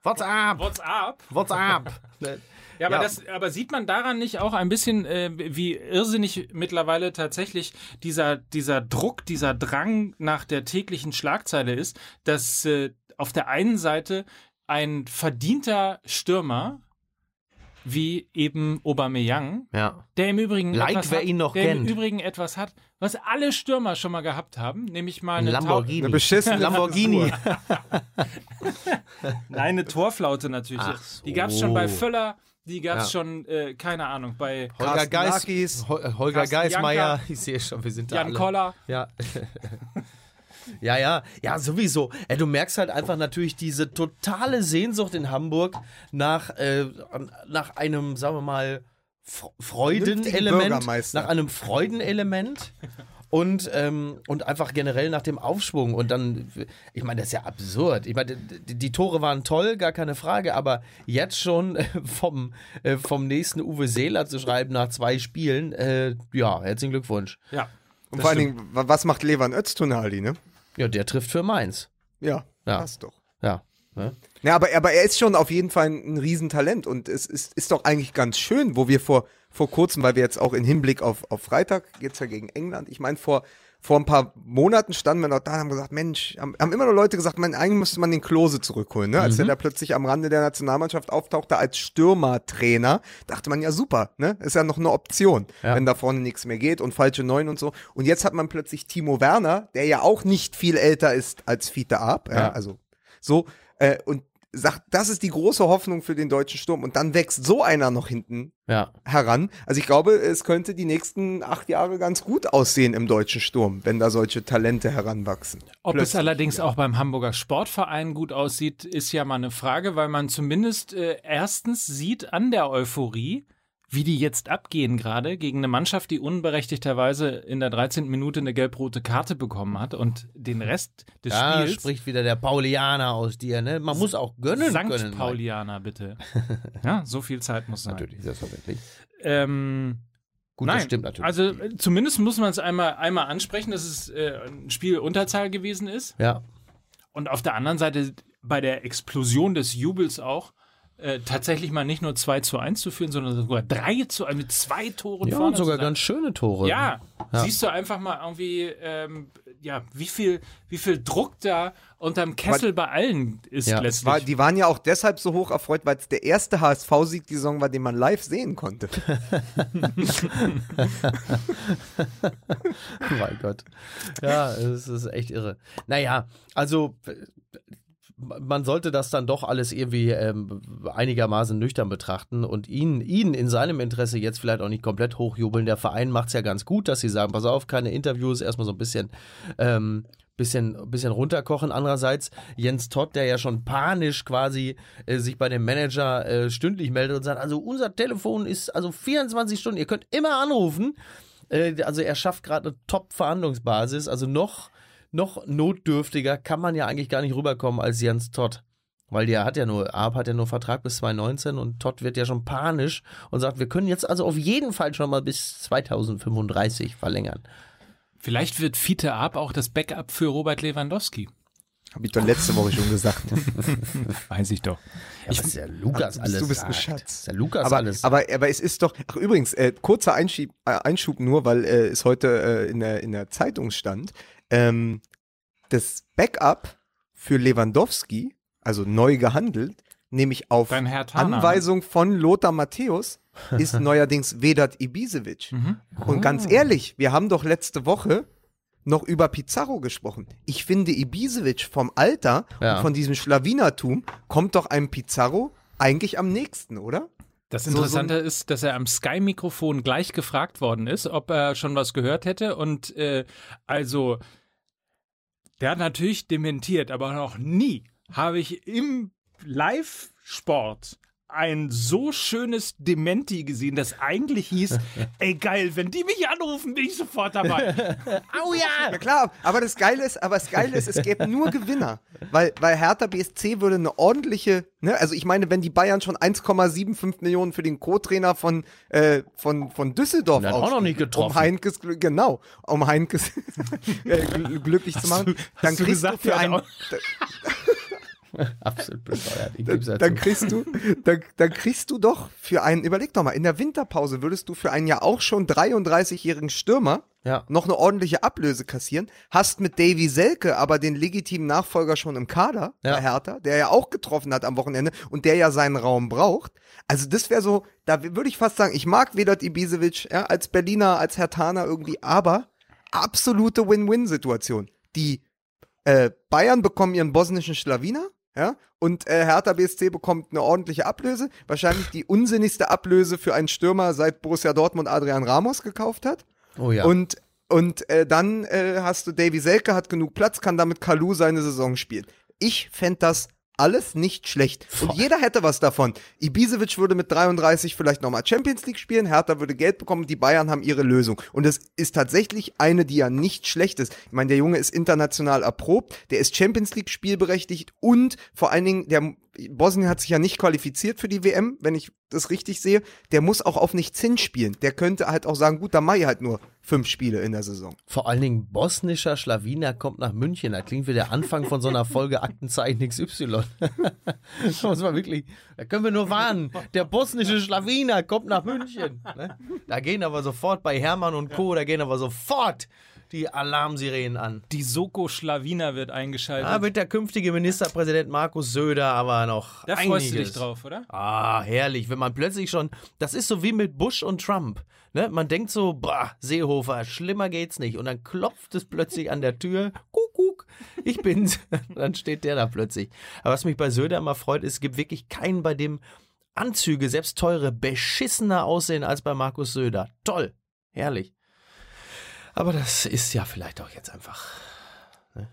WhatsApp. WhatsApp. WhatsApp. Ja, aber, Ja. Das, aber sieht man daran nicht auch ein bisschen, äh, wie irrsinnig mittlerweile tatsächlich dieser, dieser Druck, dieser Drang nach der täglichen Schlagzeile ist, dass äh, auf der einen Seite ein verdienter Stürmer wie eben Aubameyang, ja. der im Übrigen Like, etwas wer hat, ihn noch der kennt. im Übrigen etwas hat, was alle Stürmer schon mal gehabt haben, nämlich mal Ein eine, Lamborghini. Eine beschissene Lamborghini. Nein, eine Torflaute natürlich. Ach so. Die gab es schon bei Völler, die gab es Ja. schon, äh, keine Ahnung, bei Holger Geis, Holger Geismeier, ich sehe schon, wir sind da Jan alle. Koller. Ja. ja, ja, ja, sowieso. Ey, du merkst halt einfach natürlich diese totale Sehnsucht in Hamburg nach, äh, nach einem, sagen wir mal, Fr- Freudenelement. Bürgermeister. Nach einem Freudenelement. Und, ähm, und einfach generell nach dem Aufschwung. Und dann, ich meine, das ist ja absurd. Ich meine, die, die Tore waren toll, gar keine Frage, aber jetzt schon äh, vom, äh, vom nächsten Uwe Seeler zu schreiben nach zwei Spielen, äh, ja, herzlichen Glückwunsch. Ja. Und vor allen stimmt. Dingen, wa- was macht Levan Öztunali, ne? Ja, der trifft für Mainz. Ja, Ja. passt doch. Ja. Ne? Ja, aber, aber er ist schon auf jeden Fall ein, Riesentalent und es ist, ist doch eigentlich ganz schön, wo wir vor, vor kurzem, weil wir jetzt auch in Hinblick auf, auf Freitag, geht's ja gegen England, ich meine, vor, vor ein paar Monaten standen wir noch da und haben gesagt, Mensch, haben, haben immer noch Leute gesagt, man, eigentlich müsste man den Klose zurückholen, ne? Als der da plötzlich am Rande der Nationalmannschaft auftauchte als Stürmertrainer, dachte man ja super, ne? Ist ja noch eine Option, Ja. wenn da vorne nichts mehr geht und falsche Neun und so. Und jetzt hat man plötzlich Timo Werner, der ja auch nicht viel älter ist als Fiete Arp, ja. Ja. also so, äh, und sagt, das ist die große Hoffnung für den deutschen Sturm. Und dann wächst so einer noch hinten Ja. heran. Also ich glaube, es könnte die nächsten acht Jahre ganz gut aussehen im deutschen Sturm, wenn da solche Talente heranwachsen. Ob es Plötzlich, allerdings auch beim Hamburger Sportverein gut aussieht, ist ja mal eine Frage, weil man zumindest äh, erstens sieht an der Euphorie, wie die jetzt abgehen gerade gegen eine Mannschaft, die unberechtigterweise in der 13. Minute eine gelb-rote Karte bekommen hat und den Rest des Da Spiels spricht wieder der Paulianer aus dir, ne? Man muss auch gönnen Sankt können. Paulianer, bitte. ja, so viel Zeit muss sein. Natürlich, selbstverständlich. Ähm, Gut, Nein, das stimmt natürlich. Also äh, zumindest muss man es einmal, einmal ansprechen, dass es äh, ein Spiel Unterzahl gewesen ist. ja. Und auf der anderen Seite bei der Explosion des Jubels auch äh, tatsächlich mal nicht nur 2 zu 1 zu führen, sondern sogar 3 zu 1 mit zwei Toren Ja, vorne und sogar ganz schöne Tore. Ja, Ja. siehst du einfach mal irgendwie, ähm, ja, wie viel, wie viel Druck da unterm Kessel bei allen ist Ja. letztlich. War, die waren ja auch deshalb so hoch erfreut, weil es der erste HSV-Sieg die Saison war, den man live sehen konnte. mein Gott. Ja, es ist echt irre. Naja, also man sollte das dann doch alles irgendwie ähm, einigermaßen nüchtern betrachten und ihn, ihn in seinem Interesse jetzt vielleicht auch nicht komplett hochjubeln. Der Verein macht es ja ganz gut, dass sie sagen, pass auf, keine Interviews, erstmal so ein bisschen, ähm, bisschen, bisschen runterkochen. Andererseits Jens Todd, der ja schon panisch quasi äh, sich bei dem Manager äh, stündlich meldet und sagt, also unser Telefon ist also 24 Stunden, ihr könnt immer anrufen. Äh, also er schafft gerade eine Top-Verhandlungsbasis. Also noch, noch notdürftiger kann man ja eigentlich gar nicht rüberkommen als Jens Todd. Weil der hat ja nur, Arp hat ja nur Vertrag bis 2019 und Todd wird ja schon panisch und sagt, wir können jetzt also auf jeden Fall schon mal bis 2035 verlängern. Vielleicht wird Fiete Ab auch das Backup für Robert Lewandowski. Habe ich doch letzte Woche schon gesagt. Weiß ich doch. Ja, was der Lukas du bist- alles du bist ein. Schatz. Der Lukas aber, alles aber, aber es ist doch, ach übrigens, äh, kurzer Einschub, äh, Einschub nur, weil äh, es heute äh, in, der, in der Zeitung stand, ähm, das Backup für Lewandowski, also neu gehandelt, nämlich auf. Anweisung von Lothar Matthäus, ist neuerdings Vedat Ibisevic. Mhm. Und ganz ehrlich, wir haben doch letzte Woche noch über Pizarro gesprochen. Ich finde, Ibisevic vom Alter Ja. und von diesem Schlawinertum kommt doch einem Pizarro eigentlich am nächsten, oder? Das So- so Interessante ist, dass er am Sky-Mikrofon gleich gefragt worden ist, ob er schon was gehört hätte. Und äh, also, der hat natürlich dementiert, aber noch nie habe ich im Live-Sport ein so schönes Dementi gesehen, das eigentlich hieß, ey geil, wenn die mich anrufen, bin ich sofort dabei. Au ja! Ja klar, aber das Geile ist, aber das Geile ist, es gäbe nur Gewinner, weil, weil Hertha BSC würde eine ordentliche, ne, also ich meine, wenn die Bayern schon 1,75 Millionen für den Co-Trainer von, äh, von, von Düsseldorf Der hat auch ausgeben, noch nicht getroffen. um Heinkes, genau, um Heinkes äh, gl- glücklich zu machen, dann du kriegst gesagt, du für der ein, hat Absolut bescheuert. Dann dazu. kriegst du, dann, dann kriegst du doch für einen, überleg doch mal, in der Winterpause würdest du für einen ja auch schon 33-jährigen Stürmer Ja. noch eine ordentliche Ablöse kassieren, hast mit Davy Selke aber den legitimen Nachfolger schon im Kader Ja. bei Hertha, der ja auch getroffen hat am Wochenende und der ja seinen Raum braucht. Also das wäre so, da würde ich fast sagen, ich mag Vedat Ibisevic ja, als Berliner, als Hertaner irgendwie, aber absolute Win-Win-Situation. Die äh, Bayern bekommen ihren bosnischen Schlawiner, ja, und äh, Hertha BSC bekommt eine ordentliche Ablöse. Wahrscheinlich die unsinnigste Ablöse für einen Stürmer, seit Borussia Dortmund Adrian Ramos gekauft hat. Oh ja. Und, und äh, dann äh, hast du Davy Selke, hat genug Platz, kann damit Kalu seine Saison spielen. Ich fände das alles nicht schlecht. Und jeder hätte was davon. Ibisevic würde mit 33 vielleicht nochmal Champions League spielen, Hertha würde Geld bekommen, die Bayern haben ihre Lösung. Und es ist tatsächlich eine, die ja nicht schlecht ist. Ich meine, der Junge ist international erprobt, der ist Champions League spielberechtigt und vor allen Dingen, der Bosnien hat sich ja nicht qualifiziert für die WM, wenn ich das richtig sehe. Der muss auch auf nichts hinspielen. Der könnte halt auch sagen, gut, dann mache ich halt nur fünf Spiele in der Saison. Vor allen Dingen bosnischer Schlawiner kommt nach München. Das klingt wie der Anfang von so einer Folge Aktenzeichen XY. das man wirklich, da können wir nur warnen. Der bosnische Schlawiner kommt nach München. Ne? Da gehen aber sofort bei Hermann und Co., da gehen aber sofort die Alarmsirenen an. Die Soko Schlawiner wird eingeschaltet. Da wird der künftige Ministerpräsident Markus Söder aber noch da freust du einiges. dich drauf, oder? Ah, herrlich, wenn man plötzlich schon, das ist so wie mit Bush und Trump. Ne? Man denkt so, bah, Seehofer, schlimmer geht's nicht. Und dann klopft es plötzlich an der Tür, Kuckuck, ich bin's. dann steht der da plötzlich. Aber was mich bei Söder immer freut, ist, es gibt wirklich keinen, bei dem Anzüge, selbst teure, beschissener aussehen als bei Markus Söder. Toll, herrlich. Aber das ist ja vielleicht auch jetzt einfach ne?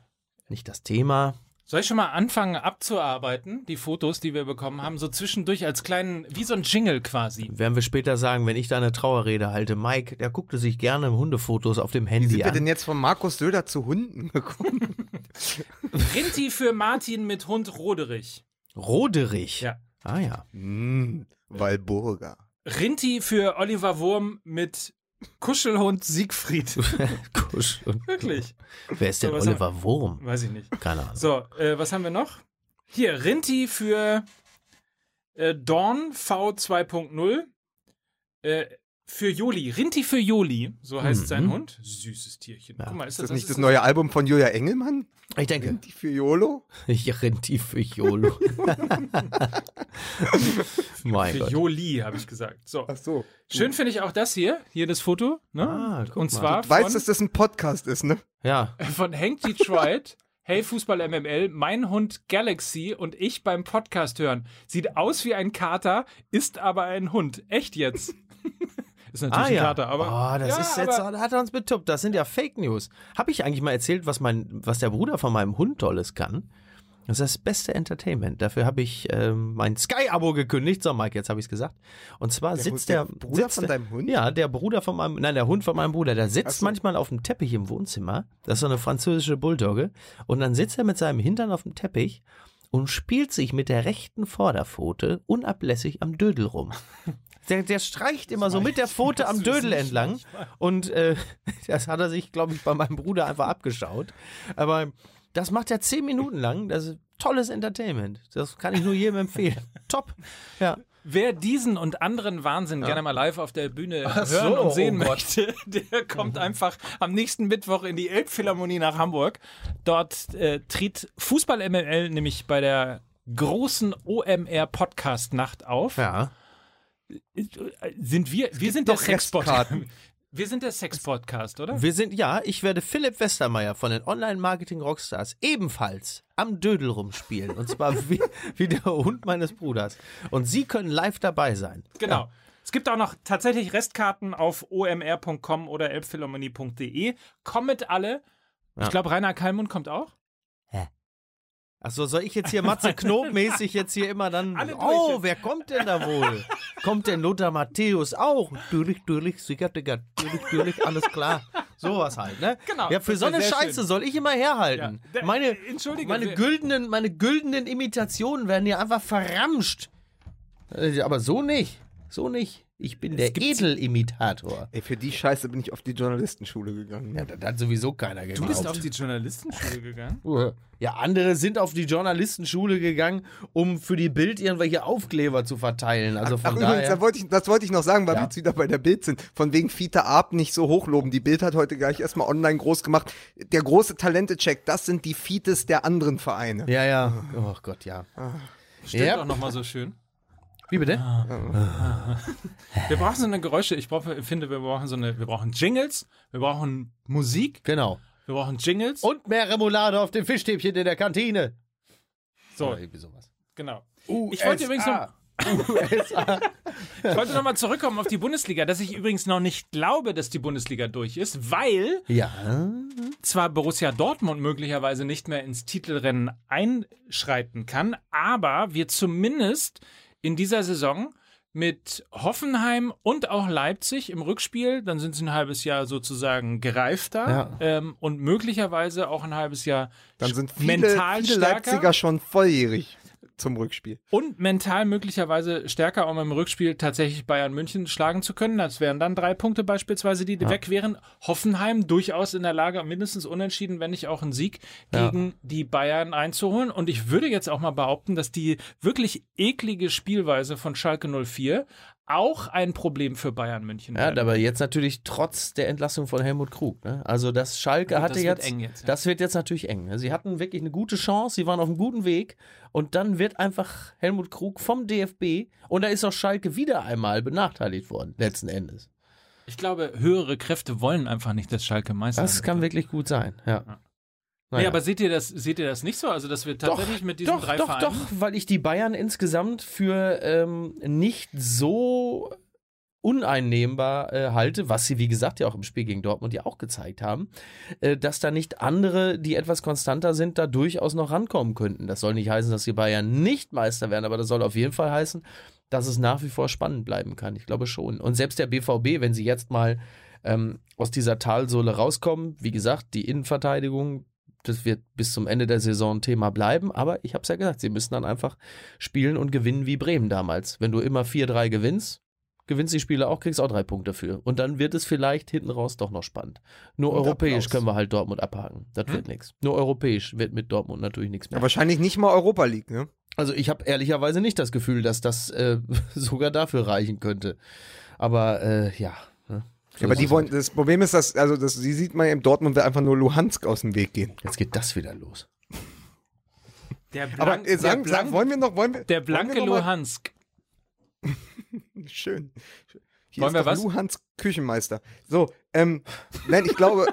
nicht das Thema. Soll ich schon mal anfangen abzuarbeiten, die Fotos, die wir bekommen haben, so zwischendurch als kleinen, wie so ein Jingle quasi. Werden wir später sagen, wenn ich da eine Trauerrede halte. Mike, der guckte sich gerne Hundefotos auf dem Wie Handy sind wir an. denn jetzt von Markus Söder zu Hunden gekommen? Rinti für Martin mit Hund Roderich. Roderich. Ja. Ah ja. Hm, Walburga. Rinti für Oliver Wurm mit Kuschelhund Siegfried. Kusch und Wirklich. Wer ist denn So, Oliver Wurm? Weiß ich nicht. Keine Ahnung. So, äh, was haben wir noch? Hier, Rinti für äh, Dawn V2.0. Äh, für Joli. Rinti für Joli, so heißt sein Hund. Süßes Tierchen. Guck mal, ist Ist das nicht das ist neue Album von Julia Engelmann? Ich denke, Die für renn tief für Jolo. mein Für Gott. Joli, habe ich gesagt. So. Ach so. Schön finde ich auch das hier, hier das Foto. Ne? Ah, guck Und mal. zwar Du weißt, von, dass das ein Podcast ist, ne? Ja. von Hank Detroit. Hey Fußball MML, mein Hund Galaxy und ich beim Podcast hören. Sieht aus wie ein Kater, ist aber ein Hund. Echt jetzt? Ist natürlich Ah ein ja. Kater, aber. oh, das ja, ist jetzt, hat er uns betuppt. Das sind ja Fake News. Habe ich eigentlich mal erzählt, was mein, was der Bruder von meinem Hund Tolles kann? Das ist das beste Entertainment. Dafür habe ich ähm, mein Sky-Abo gekündigt. So, Mike, jetzt habe ich es gesagt. Und zwar sitzt der, der Bruder sitzt von der- deinem Hund? Ja, der Bruder von meinem, nein, der Hund von meinem Bruder. Der sitzt so. manchmal auf dem Teppich im Wohnzimmer. Das ist so eine französische Bulldogge. Und dann sitzt er mit seinem Hintern auf dem Teppich und spielt sich mit der rechten Vorderpfote unablässig am Dödel rum. Der, der streicht immer so mit der Pfote am Dödel entlang. Und äh, das hat er sich, glaube ich, bei meinem Bruder einfach abgeschaut. Aber das macht er zehn Minuten lang. Das ist tolles Entertainment. Das kann ich nur jedem empfehlen. Top. Ja. Wer diesen und anderen Wahnsinn gerne mal live auf der Bühne Ach hören so, und sehen oh möchte, der kommt einfach am nächsten Mittwoch in die Elbphilharmonie nach Hamburg. Dort äh, tritt Fußball MML nämlich bei der großen OMR Podcast Nacht auf. Ja. Sind wir, wir sind der doch Sexpod. Restkarten. Wir sind der Sex-Podcast, oder? Wir sind, ja, ich werde Philipp Westermeier von den Online-Marketing-Rockstars ebenfalls am Dödel rumspielen. Und zwar wie, wie der Hund meines Bruders. Und Sie können live dabei sein. Genau. Es gibt auch noch tatsächlich Restkarten auf omr.com oder elbphilharmonie.de. Kommet alle. Ja. Ich glaube, Rainer Kallmund kommt auch. Achso, soll ich jetzt hier Matze Knob-mäßig jetzt hier immer dann. Oh, wer kommt denn da wohl? kommt denn Lothar Matthäus auch? Natürlich, natürlich, sicher, Digga. Natürlich, natürlich, alles klar. Sowas halt, ne? Genau, Ja, für so eine Scheiße schön. soll ich immer herhalten. Ja, der- meine, Entschuldige, meine güldenen, meine güldenen Imitationen werden hier einfach verramscht. Äh, Aber so nicht. So nicht. Ich bin der Edelimitator. Ey, für die Scheiße bin ich auf die Journalistenschule gegangen. Ja, das hat sowieso keiner geglaubt. Du bist auf die Journalistenschule gegangen? Ja, andere sind auf die Journalistenschule gegangen, um für die Bild irgendwelche Aufkleber zu verteilen. Also Ach, von übrigens, daher. da wollte ich, das wollte ich noch sagen, weil Ja. wir jetzt wieder bei der Bild sind. Von wegen Fiete Arp nicht so hochloben. Die Bild hat heute gleich erstmal online groß gemacht. Der große Talente-Check, das sind die Fietes der anderen Vereine. Ja, ja. Oh Gott, ja. Stimmt Ja. doch nochmal so schön. Wie bitte? Wir brauchen so eine Geräusche. Ich brauche, finde, wir brauchen so eine, wir brauchen Jingles, wir brauchen Musik, Genau. wir brauchen Jingles. Und mehr Remoulade auf dem Fischstäbchen in der Kantine. so, Oder irgendwie sowas. genau. Ich wollte übrigens noch, USA. ich wollte noch mal zurückkommen auf die Bundesliga, dass ich übrigens noch nicht glaube, dass die Bundesliga durch ist, weil Ja. zwar Borussia Dortmund möglicherweise nicht mehr ins Titelrennen einschreiten kann, aber wir zumindest in dieser Saison mit Hoffenheim und auch Leipzig im Rückspiel, dann sind sie ein halbes Jahr sozusagen gereifter Ja. ähm, und möglicherweise auch ein halbes Jahr Dann sind viele, mental viele stärker. Leipziger schon volljährig zum Rückspiel. und mental möglicherweise stärker, um im Rückspiel tatsächlich Bayern München schlagen zu können. Das wären dann drei Punkte beispielsweise, die weg wären. Hoffenheim durchaus in der Lage, mindestens unentschieden, wenn nicht auch einen Sieg Ja. gegen die Bayern einzuholen. Und ich würde jetzt auch mal behaupten, dass die wirklich eklige Spielweise von Schalke 04 auch ein Problem für Bayern München Ja, werden. aber jetzt natürlich trotz der Entlassung von Helmut Krug. Ne? Also das Schalke hatte das wird jetzt, eng jetzt, ja. das wird jetzt natürlich eng. Ne? Sie hatten wirklich eine gute Chance, sie waren auf einem guten Weg und dann wird einfach Helmut Krug vom DFB und da ist auch Schalke wieder einmal benachteiligt worden, letzten Endes. Ich glaube, höhere Kräfte wollen einfach nicht, dass Schalke Meister Das wird. kann wirklich gut sein, ja. Nee, Naja. aber seht ihr das, seht ihr das nicht so? Also, dass wir tatsächlich mit diesen doch, drei doch, Vereinen. doch, weil ich die Bayern insgesamt für ähm, nicht so uneinnehmbar äh, halte, was sie, wie gesagt, ja auch im Spiel gegen Dortmund ja auch gezeigt haben, äh, dass da nicht andere, die etwas konstanter sind, da durchaus noch rankommen könnten. Das soll nicht heißen, dass die Bayern nicht Meister werden, aber das soll auf jeden Fall heißen, dass es nach wie vor spannend bleiben kann. Ich glaube schon. Und selbst der BVB, wenn sie jetzt mal ähm, aus dieser Talsohle rauskommen, wie gesagt, die Innenverteidigung, das wird bis zum Ende der Saison Thema bleiben, aber ich habe es ja gesagt, sie müssen dann einfach spielen und gewinnen wie Bremen damals. Wenn du immer 4-3 gewinnst, gewinnst die Spiele auch, kriegst auch drei Punkte für. Und dann wird es vielleicht hinten raus doch noch spannend. Nur Und europäisch Applaus. können wir halt Dortmund abhaken. Das wird nichts. Nur europäisch wird mit Dortmund natürlich nichts mehr. Ja, wahrscheinlich nicht mal Europa League, ne? Also ich habe ehrlicherweise nicht das Gefühl, dass das äh, sogar dafür reichen könnte. Aber äh, ja. So Ja, aber die wollen, das Problem ist, dass, also das, sie sieht man ja im Dortmund will einfach nur Luhansk aus dem Weg gehen. Jetzt geht das wieder los. Der, Aber Blank, äh, sagen, der, sagen, Blank, wollen wir noch, wollen wir, der wollen blanke wir Luhansk. Schön. Hier Wollen ist wir was? Luhans Küchenmeister. So, ähm, nein, ich glaube,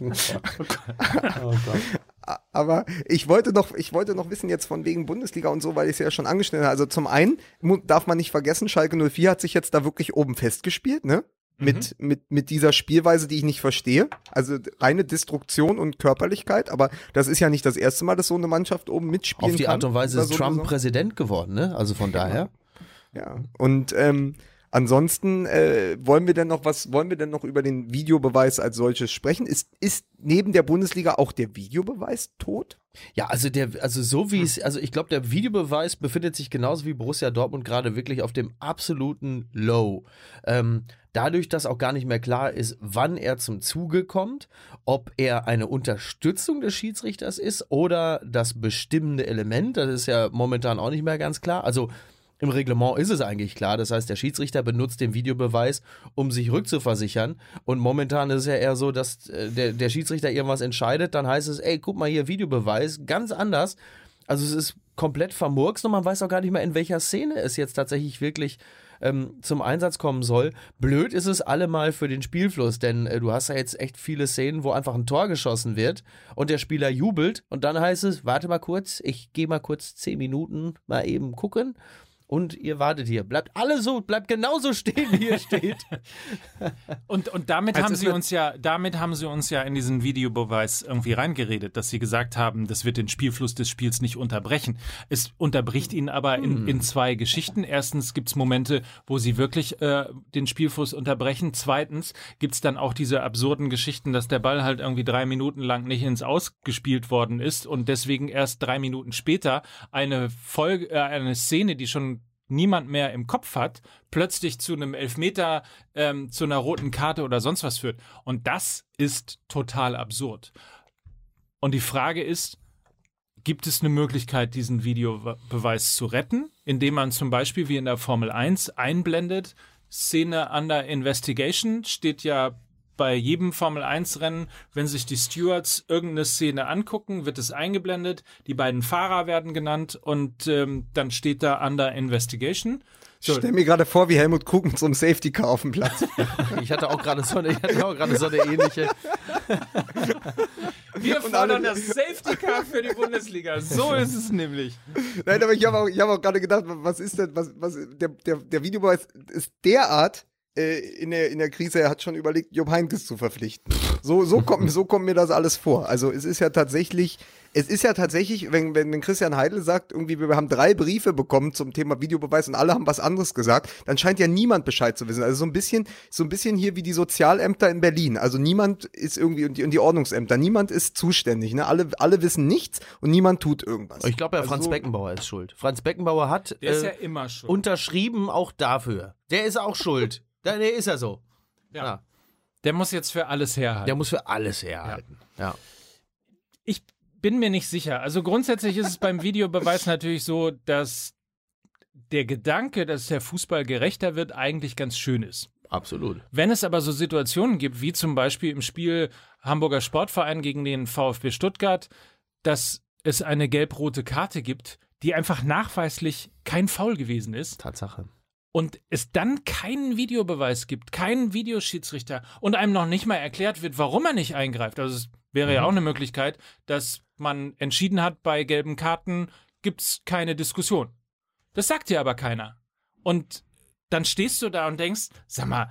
aber ich wollte noch, ich wollte noch wissen jetzt von wegen Bundesliga und so, weil ich es ja schon angeschnitten habe. Also zum einen darf man nicht vergessen, Schalke 04 hat sich jetzt da wirklich oben festgespielt, ne? Mit, mit, mit dieser Spielweise, die ich nicht verstehe. Also reine Destruktion und Körperlichkeit, aber das ist ja nicht das erste Mal, dass so eine Mannschaft oben mitspielen Auf die. Art und Weise ist so Trump Saison. Präsident geworden, ne? Also von daher. Ja. Und ähm, Ansonsten äh, wollen wir denn noch was, wollen wir denn noch über den Videobeweis als solches sprechen? Ist, ist neben der Bundesliga auch der Videobeweis tot? Ja, also der, also so wie es, also ich glaube, der Videobeweis befindet sich genauso wie Borussia Dortmund gerade wirklich auf dem absoluten Low. Ähm, dadurch, dass auch gar nicht mehr klar ist, wann er zum Zuge kommt, ob er eine Unterstützung des Schiedsrichters ist oder das bestimmende Element, das ist ja momentan auch nicht mehr ganz klar. Also im Reglement ist es eigentlich klar. Das heißt, der Schiedsrichter benutzt den Videobeweis, um sich rückzuversichern. Und momentan ist es ja eher so, dass äh, der, der Schiedsrichter irgendwas entscheidet. Dann heißt es, ey, guck mal hier, Videobeweis. Ganz anders. Also es ist komplett vermurkst und man weiß auch gar nicht mehr, in welcher Szene es jetzt tatsächlich wirklich ähm, zum Einsatz kommen soll. Blöd ist es allemal für den Spielfluss, denn äh, du hast ja jetzt echt viele Szenen, wo einfach ein Tor geschossen wird und der Spieler jubelt und dann heißt es, warte mal kurz, ich gehe mal kurz zehn Minuten mal eben gucken und ihr wartet hier. Bleibt alle so, bleibt genauso stehen, wie ihr steht. und, und damit haben sie uns ja, damit haben sie uns ja in diesen Videobeweis irgendwie reingeredet, dass sie gesagt haben, das wird den Spielfluss des Spiels nicht unterbrechen. Es unterbricht ihn aber in, hm. in zwei Geschichten. Erstens gibt es Momente, wo sie wirklich äh, den Spielfluss unterbrechen. Zweitens gibt es dann auch diese absurden Geschichten, dass der Ball halt irgendwie drei Minuten lang nicht ins Ausgespielt worden ist und deswegen erst drei Minuten später eine Folge, äh, eine Szene, die schon niemand mehr im Kopf hat, plötzlich zu einem Elfmeter, ähm, zu einer roten Karte oder sonst was führt. Und das ist total absurd. Und die Frage ist, gibt es eine Möglichkeit, diesen Videobeweis zu retten, indem man zum Beispiel wie in der Formel 1 einblendet, Szene under investigation steht ja bei jedem Formel-1-Rennen, wenn sich die Stewards irgendeine Szene angucken, wird es eingeblendet, die beiden Fahrer werden genannt und ähm, dann steht da Under Investigation. So. Ich stelle mir gerade vor, wie Helmut so einem Safety Car auf dem Platz. ich hatte auch gerade so eine, ich hatte auch gerade so eine ähnliche. Wir fordern das Safety Car für die Bundesliga. So ist es nämlich. Nein, aber ich habe auch, hab auch gerade gedacht, was ist denn, was, was, der, der, der Videobeweis ist derart äh, in, der, in der Krise, er hat schon überlegt, Job Heinkes zu verpflichten. So, so, kommt, so kommt mir das alles vor. Also es ist ja tatsächlich, es ist ja tatsächlich, wenn, wenn, wenn Christian Heidel sagt, irgendwie, wir haben drei Briefe bekommen zum Thema Videobeweis und alle haben was anderes gesagt, dann scheint ja niemand Bescheid zu wissen. Also so ein bisschen, so ein bisschen hier wie die Sozialämter in Berlin. Also niemand ist irgendwie, und die, und die Ordnungsämter, niemand ist zuständig. Ne? Alle, alle wissen nichts und niemand tut irgendwas. Ich glaube, ja, also Franz Beckenbauer ist schuld. Franz Beckenbauer hat äh, ja immer schuld. unterschrieben auch dafür. Der ist auch schuld. Der, nee, ist ja so. Ja. ja. Der muss jetzt für alles herhalten. Der muss für alles herhalten. Ja. ja. Ich bin mir nicht sicher. Also grundsätzlich ist es beim Videobeweis natürlich so, dass der Gedanke, dass der Fußball gerechter wird, eigentlich ganz schön ist. Absolut. Wenn es aber so Situationen gibt, wie zum Beispiel im Spiel Hamburger Sportverein gegen den VfB Stuttgart, dass es eine gelb-rote Karte gibt, die einfach nachweislich kein Foul gewesen ist. Tatsache und es dann keinen Videobeweis gibt, keinen Videoschiedsrichter und einem noch nicht mal erklärt wird, warum er nicht eingreift. Also es wäre mhm. ja auch eine Möglichkeit, dass man entschieden hat, bei gelben Karten gibt es keine Diskussion. Das sagt dir aber keiner. Und dann stehst du da und denkst, sag mal,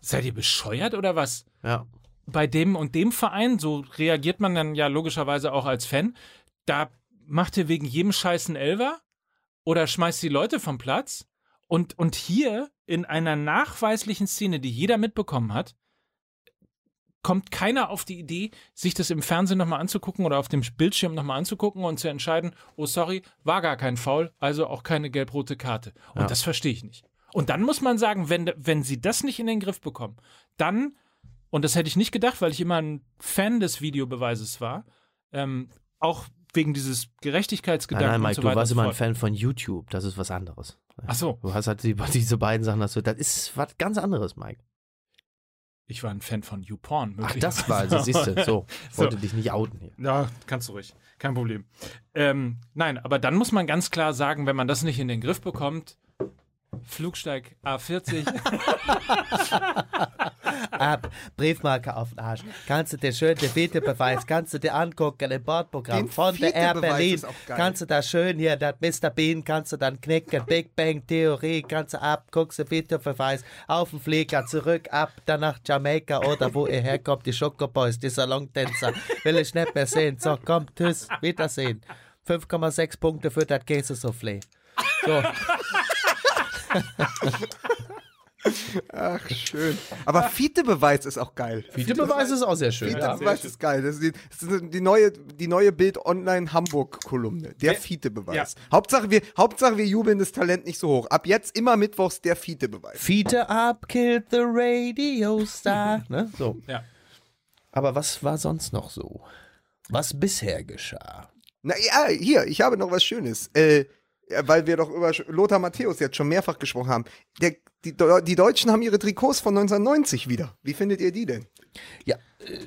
seid ihr bescheuert oder was? Ja. Bei dem und dem Verein, so reagiert man dann ja logischerweise auch als Fan, da macht ihr wegen jedem Scheiß einen Elver oder schmeißt die Leute vom Platz und, und hier in einer nachweislichen Szene, die jeder mitbekommen hat, kommt keiner auf die Idee, sich das im Fernsehen nochmal anzugucken oder auf dem Bildschirm nochmal anzugucken und zu entscheiden, oh sorry, war gar kein Foul, also auch keine gelb-rote Karte. Und ja. das verstehe ich nicht. Und dann muss man sagen, wenn, wenn sie das nicht in den Griff bekommen, dann, und das hätte ich nicht gedacht, weil ich immer ein Fan des Videobeweises war, ähm, auch wegen dieses Gerechtigkeitsgedanken. Nein, nein, Mike, so du warst immer ein Fan von YouTube, das ist was anderes. Ach so. Du hast halt die, diese beiden Sachen, das, das ist was ganz anderes, Mike. Ich war ein Fan von YouPorn. Ach, das war, also, siehst du, so. Wollte so. dich nicht outen hier. Ja, kannst du ruhig. Kein Problem. Ähm, nein, aber dann muss man ganz klar sagen, wenn man das nicht in den Griff bekommt, Flugsteig A40. Ab, Briefmarke auf den Arsch. Kannst du dir schön den Videobeweis, kannst du dir angucken im Bordprogramm von der Air Berlin. Kannst du da schön hier, das Mr. Bean, kannst du dann knicken, Big Bang Theorie, kannst du ab, guckst du Videobeweis, auf den Flieger, zurück, ab, dann nach Jamaika oder wo ihr herkommt, die Schokoboys, die Salontänzer. Will ich nicht mehr sehen. So, komm, tschüss, Wiedersehen. 5,6 Punkte für das Käsesoufflé. So. Ach, schön. Aber Fiete-Beweis ist auch geil. Fiete-Beweis ist auch sehr schön. Ja. Fiete-Beweis ist geil. Das ist, die, das ist die neue, die neue Bild Online Hamburg-Kolumne. Der Fiete-Beweis. Hauptsache, wir, Hauptsache, wir jubeln das Talent nicht so hoch. Ab jetzt immer mittwochs der Fiete-Beweis. Fiete up, killed the radio star. ne? So. Ja. Aber was war sonst noch so? Was bisher geschah? Na ja, hier, ich habe noch was Schönes. Äh, ja, weil wir doch über Lothar Matthäus jetzt schon mehrfach gesprochen haben. Der, die, die Deutschen haben ihre Trikots von 1990 wieder. Wie findet ihr die denn? Ja,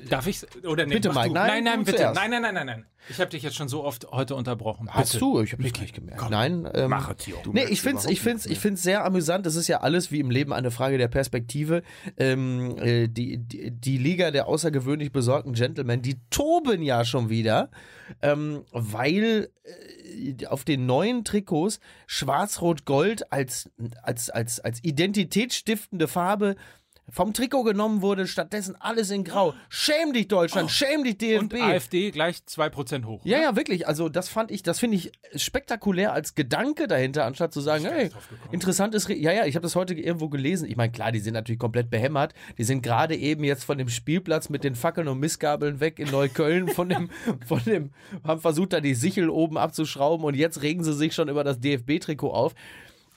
Darf ich oder nee, Bitte, Mike. Nein, nein, nein, bitte. zuerst. Nein, nein, nein, nein, nein. Ich habe dich jetzt schon so oft heute unterbrochen. hast Bitte. du? Ich habe nicht gleich gemerkt. Nein, ähm, Mach es, Jo. Nee, ich find's, ich find's, ich find's sehr amüsant. Das ist ja alles wie im Leben eine Frage der Perspektive. Ähm, äh, die, die, die Liga der außergewöhnlich besorgten Gentlemen, die toben ja schon wieder, ähm, weil äh, auf den neuen Trikots Schwarz-Rot-Gold als, als, als, als identitätsstiftende Farbe vom Trikot genommen wurde, stattdessen alles in Grau. Schäm dich, Deutschland, schäm dich, DFB. Und AfD gleich 2% hoch. Ja, ja, wirklich. Also das fand ich, das finde ich spektakulär als Gedanke dahinter, anstatt zu sagen, hey, interessantes, Re ja, ja, ich habe das heute irgendwo gelesen. Ich meine, klar, die sind natürlich komplett behämmert. Die sind gerade eben jetzt von dem Spielplatz mit den Fackeln und Missgabeln weg in Neukölln von dem, von dem, haben versucht, da die Sichel oben abzuschrauben und jetzt regen sie sich schon über das DFB-Trikot auf.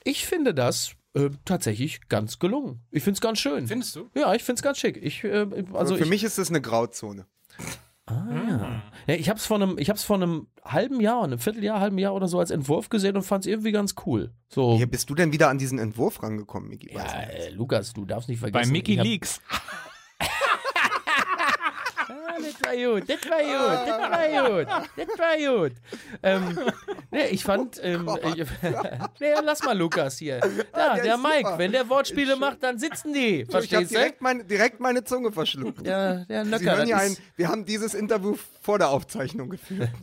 Ich finde das äh, tatsächlich ganz gelungen. Ich finde es ganz schön. Findest du? ja, ich finde es ganz schick. Ich, äh, also für ich, mich ist das eine Grauzone. Ja, ich habe es vor einem, ich hab's vor einem halben Jahr, einem Vierteljahr, halben Jahr oder so als Entwurf gesehen und fand es irgendwie ganz cool. So, Hier bist du denn wieder an diesen Entwurf rangekommen, Miki? ja, äh, Lukas, du darfst nicht Bei vergessen. Mickey ich hab- Leaks. Ah, das war gut, das war gut, das war gut, das war gut. Ähm, nee, ich fand, ähm, ich, nee, lass mal Lukas hier. Da, der der Mike, super. wenn der Wortspiele macht, dann sitzen die. Verstehst du? direkt, meine- direkt meine Zunge verschluckt. Der, der Sie Nöcker, hören ja ein, wir haben dieses Interview vor der Aufzeichnung geführt.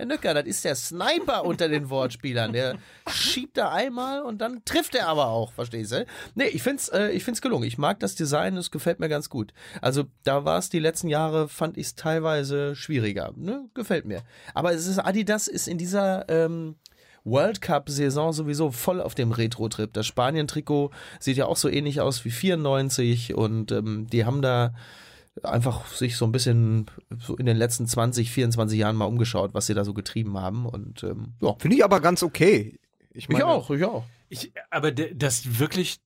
Herr Nöcker, das ist der Sniper unter den Wortspielern. Der schiebt da einmal und dann trifft er aber auch, verstehst du? Nee, ich find's, äh, ich find's gelungen. Ich mag das Design, es gefällt mir ganz gut. Also da war es die letzten Jahre, fand ich es teilweise schwieriger. Ne? Gefällt mir. Aber es ist, Adidas ist in dieser ähm, World Cup-Saison sowieso voll auf dem Retro-Trip. Das Spanien-Trikot sieht ja auch so ähnlich aus wie 94 und ähm, die haben da einfach sich so ein bisschen so in den letzten 20, 24 Jahren mal umgeschaut, was sie da so getrieben haben. Und ähm, ja, Finde ich aber ganz okay. Ich, ich meine, auch, ich auch. Ich, aber d- dass wirklich,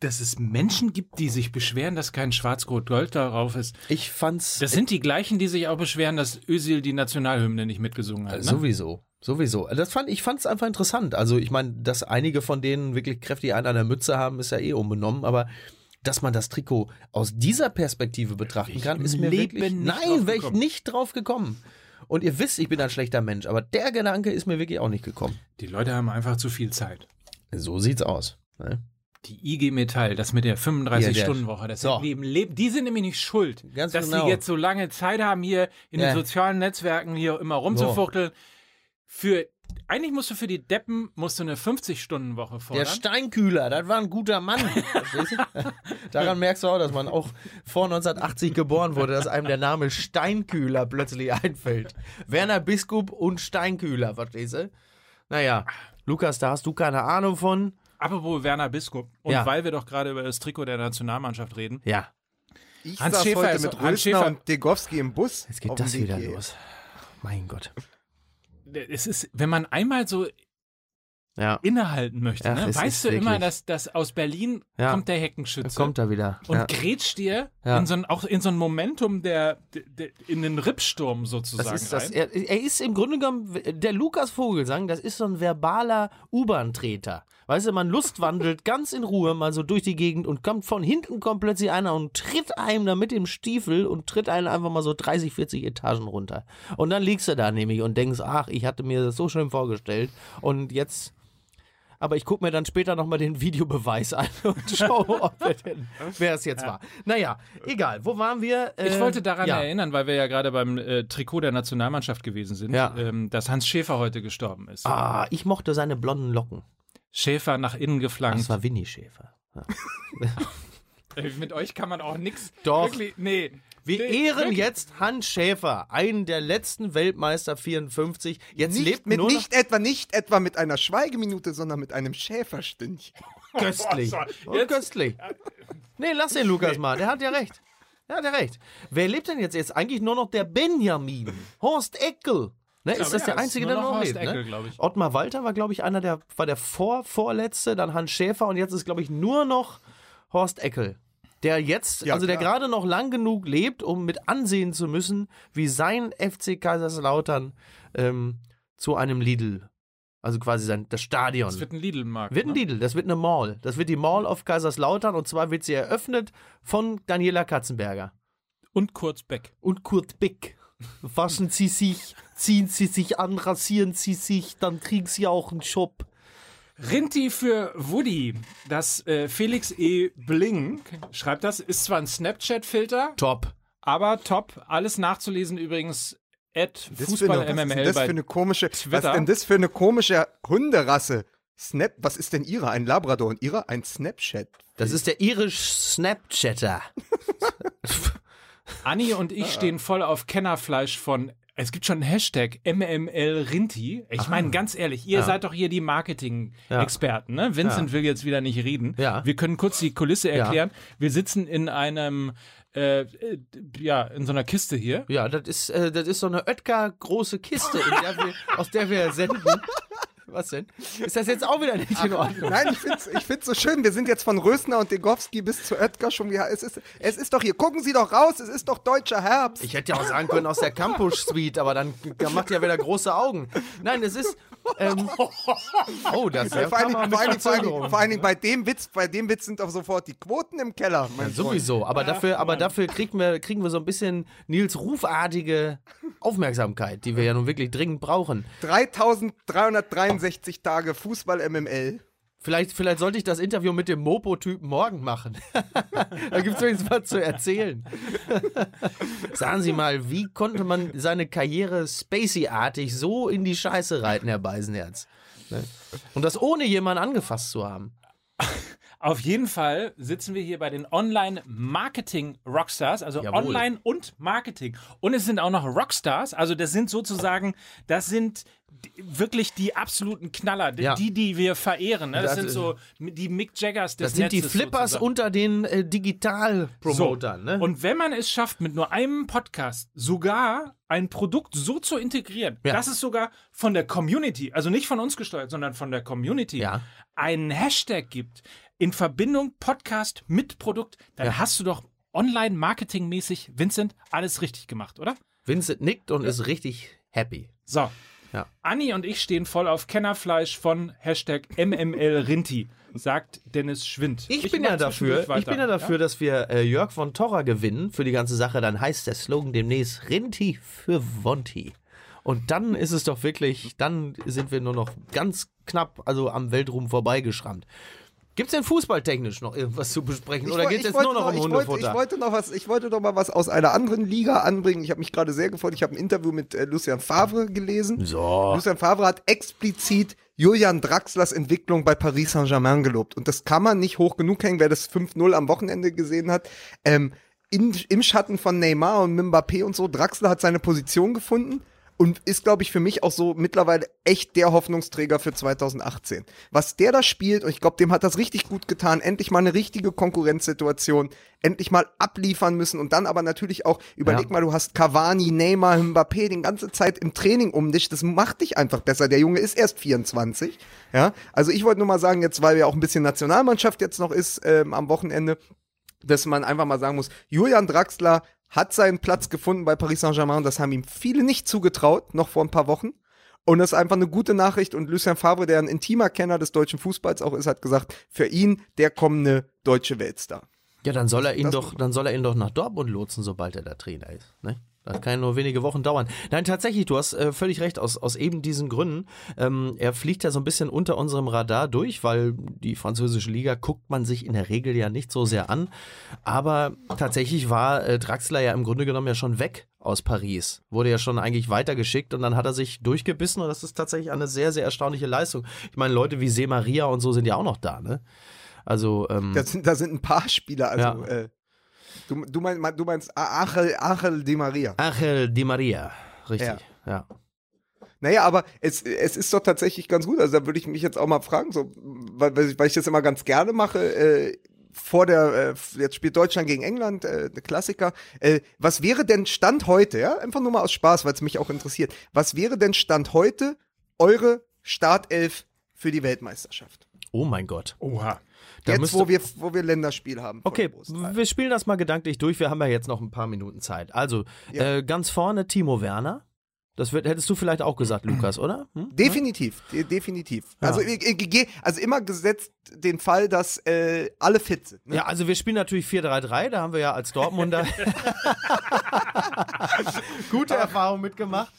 dass es Menschen gibt, die sich beschweren, dass kein Schwarz-Rot-Gold darauf ist. Ich fand's Das sind die gleichen, die sich auch beschweren, dass Özil die Nationalhymne nicht mitgesungen hat. Ne? sowieso. Sowieso. Das fand, ich fand es einfach interessant. Also, ich meine, dass einige von denen wirklich kräftig einen an der Mütze haben, ist ja eh unbenommen, aber dass man das Trikot aus dieser Perspektive betrachten ich kann, ist mir Leben wirklich. nicht Nein, wäre ich nicht drauf gekommen. Und ihr wisst, ich bin ein schlechter Mensch, aber der Gedanke ist mir wirklich auch nicht gekommen. Die Leute haben einfach zu viel Zeit. So sieht's aus. Ne? Die IG Metall, das mit der Ja, der- 35-Stunden-Woche, das So. Leben, Leben, die sind nämlich nicht schuld, Ganz dass genau. die jetzt so lange Zeit haben, hier in Ja. den sozialen Netzwerken hier immer rumzufuchteln. Für, eigentlich musst du für die Deppen musst du eine 50-Stunden-Woche Der fordern. Steinkühler, das war ein guter Mann. Verstehst du? Daran merkst du auch, dass man auch vor 1980 geboren wurde, dass einem der Name Steinkühler plötzlich einfällt. Werner Biskup und Steinkühler, verstehst du? Naja, Lukas, da hast du keine Ahnung von. Apropos Werner Biskup. Und Ja. weil wir doch gerade über das Trikot der Nationalmannschaft reden. Ja, Ich Hans saß Schäfer heute ist- mit Hans Rösner Schäfer- und Degowski im Bus. jetzt geht das wieder los. Mein Gott. Es ist, wenn man einmal so Ja, innehalten möchte, Ach, ne? weißt du immer, dass, dass aus Berlin Ja. kommt der Heckenschütze. kommt er wieder. und ja. grätscht dir in so ein, auch in so ein Momentum der, der, in den Rippsturm sozusagen Das ist das. rein. Er, er ist im Grunde genommen, der Lukas Vogelsang, das ist so ein verbaler U-Bahn-Treter. Weißt du, man lustwandelt ganz in Ruhe mal so durch die Gegend und kommt von hinten kommt plötzlich einer und tritt einem da mit dem Stiefel und tritt einen einfach mal so 30, 40 Etagen runter. Und dann liegst du da nämlich und denkst, ach, ich hatte mir das so schön vorgestellt und jetzt. Aber ich gucke mir dann später nochmal den Videobeweis an und schaue, ob er denn, wer es jetzt war. Naja, egal. Wo waren wir? Ich Äh, wollte daran ja. erinnern, weil wir ja gerade beim äh, Trikot der Nationalmannschaft gewesen sind, Ja. ähm, dass Hans Schäfer heute gestorben ist. Ah, ich mochte seine blonden Locken. Schäfer nach innen geflankt. Das war Winnie Schäfer. Ja. Mit euch kann man auch nichts. Doch. Wirklich, nee. Wir Nee, ehren wirklich. jetzt Hans Schäfer, einen der letzten Weltmeister 54. Jetzt Nicht, lebt mit, nur nicht etwa nicht etwa mit einer Schweigeminute, sondern mit einem Schäferstündchen. köstlich. So, Oh, jetzt- köstlich. Nee, lass den Lukas mal, der hat ja recht. Der hat ja recht. Wer lebt denn jetzt? Jetzt eigentlich nur noch der Benjamin. Horst Eckel. Ne, ist das ja, der Einzige, der noch noch lebt? Eckel, ne? Ottmar Walter war, glaube ich, einer der, war der vor, vorletzte, dann Hans Schäfer und jetzt ist, glaube ich, nur noch Horst Eckel. Der jetzt, Ja, also der klar. gerade noch lang genug lebt, um mit ansehen zu müssen, wie sein FC Kaiserslautern ähm, zu einem Lidl, also quasi sein, das Stadion. Das wird ein Lidl-Markt. Wird ein ne? Lidl, das wird eine Mall. Das wird die Mall auf Kaiserslautern und zwar wird sie eröffnet von Daniela Katzenberger Und Kurz Beck. und Kurt Bick. Waschen Sie sich, ziehen Sie sich an, rasieren Sie sich, dann kriegen Sie auch einen Job. Rinti für Woody. Das äh, Felix E. Bling schreibt das. Ist zwar ein Snapchat-Filter, Top. aber top. Alles nachzulesen übrigens at Das für eine- Fußball was ist denn MML das für eine komische, was ist denn das für eine komische Hunderasse? Snap, was ist denn ihre? Ein Labrador und ihre ein Snapchat. Das ist der irisch Snapchatter. Anni und ich stehen voll auf Kennerfleisch von. Es gibt schon einen Hashtag MML Rinti. Ich meine, ganz ehrlich, ihr seid doch hier die Marketing-Experten, ne? Vincent will jetzt wieder nicht reden. Ja. Wir können kurz die Kulisse erklären. Wir sitzen in einem, äh, äh, ja, in so einer Kiste hier. Ja, das ist, äh, das ist so eine Oetker große Kiste, in der wir, aus der wir senden. Was denn? Ist das jetzt auch wieder nicht in Ordnung? Nein, ich find's, ich find's so schön. Wir sind jetzt von Rösner und Degowski bis zu Oetker schon wieder. Es ist, es ist doch hier. Gucken Sie doch raus. Es ist doch deutscher Herbst. Ich hätte ja auch sagen können aus der Campus Suite, aber dann, dann macht ja wieder große Augen. Nein, es ist. Ähm, oh, das Ja, vor, allen vor, allen Dingen, vor, allen Dingen, Verzögerung. vor allen Dingen bei dem Witz, bei dem Witz sind doch sofort die Quoten im Keller. Mein Freund. Sowieso, aber dafür, aber dafür kriegen wir, kriegen wir so ein bisschen Nils Rufartige Aufmerksamkeit, die wir ja nun wirklich dringend brauchen. 3363 Tage Fußball MML. Vielleicht, vielleicht sollte ich das Interview mit dem Mopo-Typen morgen machen. da gibt es wenigstens was zu erzählen. Sagen Sie mal, wie konnte man seine Karriere Spacey-artig so in die Scheiße reiten, Herr Beisenherz? Ne? Und das ohne jemanden angefasst zu haben. Auf jeden Fall sitzen wir hier bei den Online-Marketing-Rockstars, also Jawohl. Online und Marketing. Und es sind auch noch Rockstars, also das sind sozusagen, das sind die- wirklich die absoluten Knaller, die, Ja. die, die wir verehren. Ne? Das, Das sind so die Mick Jaggers des Das sind die Netzes Flippers sozusagen. unter den äh, Digital-Promotern. Ne? Und wenn man es schafft, mit nur einem Podcast sogar ein Produkt so zu integrieren, Ja. dass es sogar von der Community, also nicht von uns gesteuert, sondern von der Community, Ja. einen Hashtag gibt in Verbindung Podcast mit Produkt, dann Ja. hast du doch online-marketingmäßig, Vincent, alles richtig gemacht, oder? Vincent nickt und ist richtig happy. So. Ja. Anni und ich stehen voll auf Kennerfleisch von Hashtag MMLRinti, sagt Dennis Schwind. Ich, bin ja dafür, ich bin ja dafür, dass wir äh, Jörg von Torra gewinnen für die ganze Sache. Dann heißt der Slogan demnächst Rinti für Wonti. Und dann ist es doch wirklich, dann sind wir nur noch ganz knapp, also am Weltruhm vorbeigeschrammt. Gibt es denn fußballtechnisch noch irgendwas zu besprechen? Oder woll- geht es jetzt nur noch um ich wollte, ich Hundefutter? wollte noch was, ich wollte noch mal was aus einer anderen Liga anbringen. Ich habe mich gerade sehr gefreut. Ich habe ein Interview mit äh, Lucien Favre gelesen. so. Lucien Favre hat explizit Julian Draxlers Entwicklung bei Paris Saint-Germain gelobt. Und das kann man nicht hoch genug hängen, wer das 5-0 am Wochenende gesehen hat. Ähm, in, Im Schatten von Neymar und Mbappé und so, Draxler hat seine Position gefunden und ist, glaube ich, für mich auch so mittlerweile echt der Hoffnungsträger für 2018. Was der da spielt, und ich glaube, dem hat das richtig gut getan, endlich mal eine richtige Konkurrenzsituation, endlich mal abliefern müssen und dann aber natürlich auch, überleg Ja. mal, du hast Cavani, Neymar, Mbappé die ganze Zeit im Training um dich, das macht dich einfach besser. Der Junge ist erst 24, ja. Also ich wollte nur mal sagen, jetzt, weil ja auch ein bisschen Nationalmannschaft jetzt noch ist ähm, am Wochenende, dass man einfach mal sagen muss, Julian Draxler hat seinen Platz gefunden bei Paris Saint-Germain. Das haben ihm viele nicht zugetraut, noch vor ein paar Wochen. Und das ist einfach eine gute Nachricht. Und Lucien Favre, der ein intimer Kenner des deutschen Fußballs auch ist, hat gesagt, für ihn der kommende deutsche Weltstar. Ja, dann soll er ihn Das- doch, dann soll er ihn doch nach Dortmund lotsen, sobald er da Trainer ist. Ne? Das kann ja nur wenige Wochen dauern. Nein, tatsächlich, du hast äh, völlig recht, aus, aus eben diesen Gründen. Ähm, er fliegt ja so ein bisschen unter unserem Radar durch, weil die französische Liga guckt man sich in der Regel ja nicht so sehr an. Aber tatsächlich war äh, Draxler ja im Grunde genommen ja schon weg aus Paris. Wurde ja schon eigentlich weitergeschickt und dann hat er sich durchgebissen und das ist tatsächlich eine sehr, sehr erstaunliche Leistung. Ich meine, Leute wie See Maria und so sind ja auch noch da, ne? Also, ähm, Da sind, da sind ein paar Spieler, also Ja. äh, du, du, meinst, du meinst Achel, Achel Di Maria. Angel Di Maria, richtig, ja. Naja, aber es, es ist doch tatsächlich ganz gut. Also da würde ich mich jetzt auch mal fragen, so, weil, weil ich- weil ich das immer ganz gerne mache. Äh, vor der, äh, jetzt spielt Deutschland gegen England, äh, der Klassiker. Äh, was wäre denn Stand heute, ja, einfach nur mal aus Spaß, weil es mich auch interessiert. Was wäre denn Stand heute eure Startelf für die Weltmeisterschaft? Oh mein Gott. Oha. Da jetzt, wo wir, wo wir Länderspiel haben. Okay, wir spielen das mal gedanklich durch. Wir haben ja jetzt noch ein paar Minuten Zeit. Also, Ja. äh, ganz vorne Timo Werner. Das wird, hättest du vielleicht auch gesagt, Lukas, oder? Hm? Definitiv, de definitiv. Ja. Also, ich, ich, also immer gesetzt den Fall, dass äh, alle fit sind. Ne? Ja, also wir spielen natürlich 4-3-3, da haben wir ja als Dortmunder gute Erfahrungen mitgemacht.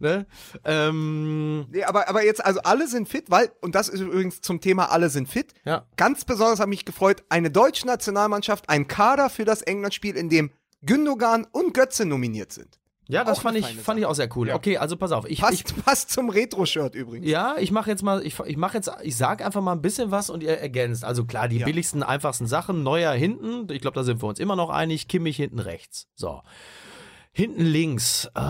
Ne? Ähm, Nee, aber, aber jetzt, also alle sind fit, weil, und das ist übrigens zum Thema alle sind fit. ja. Ganz besonders hat mich gefreut, eine deutsche Nationalmannschaft, ein Kader für das England-Spiel, in dem Gündogan und Götze nominiert sind. Ja, das fand ich, fand ich auch sehr cool. Ja. Okay, also pass auf. Ich, ich, Passt, passt zum Retro-Shirt übrigens. ja, ich mache jetzt mal, ich, ich mache jetzt, ich sag einfach mal ein bisschen was und ihr ergänzt. Also klar, die Ja. billigsten, einfachsten Sachen. Neuer hinten, ich glaube, da sind wir uns immer noch einig. Kimmich hinten rechts. So. Hinten links. Äh,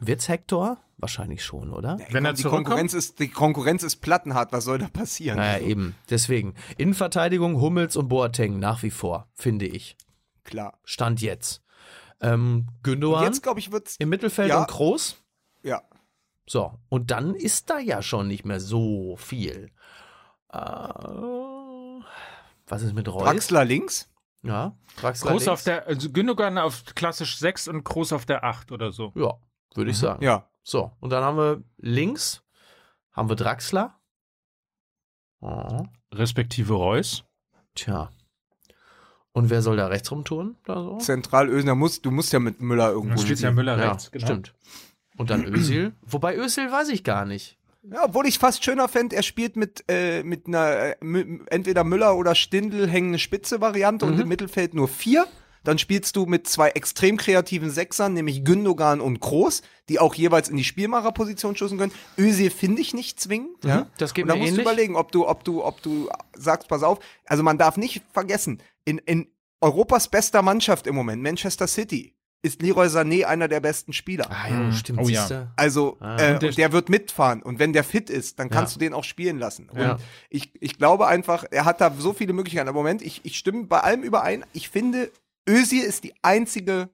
wird's Hector? Wahrscheinlich schon, oder? Wenn er die? Konkurrenz ist, die Konkurrenz ist plattenhart, was soll da passieren? Naja, eben. Deswegen. Innenverteidigung Hummels und Boateng nach wie vor, finde ich. Klar. Stand jetzt. Ähm, Gündogan Jetzt, glaube ich, wird's, im Mittelfeld Ja. und Kroos. ja. So, und dann ist da ja schon nicht mehr so viel. Äh, was ist mit Reus? Draxler links. Ja, Draxler Groß links. auf der, also Gündogan auf klassisch 6 und Groß auf der 8 oder so. Ja, würde ich sagen. Ja. So, und dann haben wir links haben wir Draxler. Oh, Respektive Reus. tja. Und wer soll da rechts rumtouren? Da so? Zentralösner muss, du musst ja mit Müller irgendwo. Da steht ja. Müller Ja, rechts. Genau. stimmt. Und dann Özil. Wobei Özil weiß ich gar nicht. Ja, obwohl ich fast schöner fände, er spielt mit, äh, mit einer, äh, entweder Müller oder Stindl hängende Spitze-Variante und Mhm. im Mittelfeld nur vier. Dann spielst du mit zwei extrem kreativen Sechsern, nämlich Gündogan und Groß, die auch jeweils in die Spielmacherposition stoßen können. Özil finde ich nicht zwingend. Ja? Mhm, das geht und da mir musst ähnlich. du überlegen, ob du, ob du, ob du sagst, pass auf. Also man darf nicht vergessen, in, in Europas bester Mannschaft im Moment, Manchester City, ist Leroy Sané einer der besten Spieler. Ah ja, Mhm. stimmt. Oh ja. Also, Ah. äh, der- der wird mitfahren. Und wenn der fit ist, dann kannst Ja. du den auch spielen lassen. Und Ja. ich, ich glaube einfach, er hat da so viele Möglichkeiten. Aber Moment, ich, ich stimme bei allem überein. Ich finde, Özil ist die einzige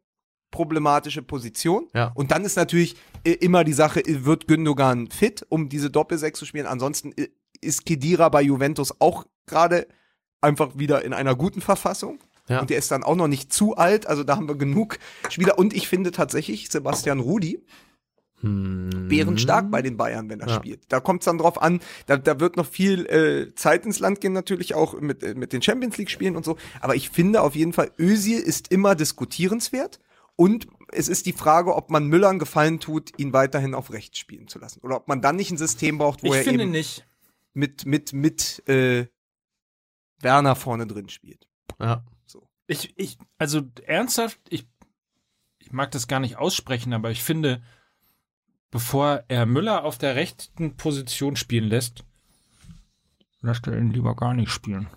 problematische Position. Ja. Und dann ist natürlich äh, immer die Sache, äh, wird Gündogan fit, um diese Doppelsechs zu spielen? Ansonsten äh, ist Kedira bei Juventus auch gerade einfach wieder in einer guten Verfassung. Ja. Und der ist dann auch noch nicht zu alt, also da haben wir genug Spieler. Und ich finde tatsächlich Sebastian Rudi, Hm. bärenstark bei den Bayern, wenn er Ja. spielt. Da kommt es dann drauf an, da, da wird noch viel äh, Zeit ins Land gehen, natürlich auch mit, äh, mit den Champions League Spielen und so. Aber ich finde auf jeden Fall, Özil ist immer diskutierenswert. Und es ist die Frage, ob man Müller einen Gefallen tut, ihn weiterhin auf rechts spielen zu lassen. Oder ob man dann nicht ein System braucht, wo Ich er finde eben nicht. mit, mit, mit äh, Werner vorne drin spielt. Ja. Ich, ich, also ernsthaft, ich, ich mag das gar nicht aussprechen, aber ich finde, bevor er Müller auf der rechten Position spielen lässt, lasst er ihn lieber gar nicht spielen.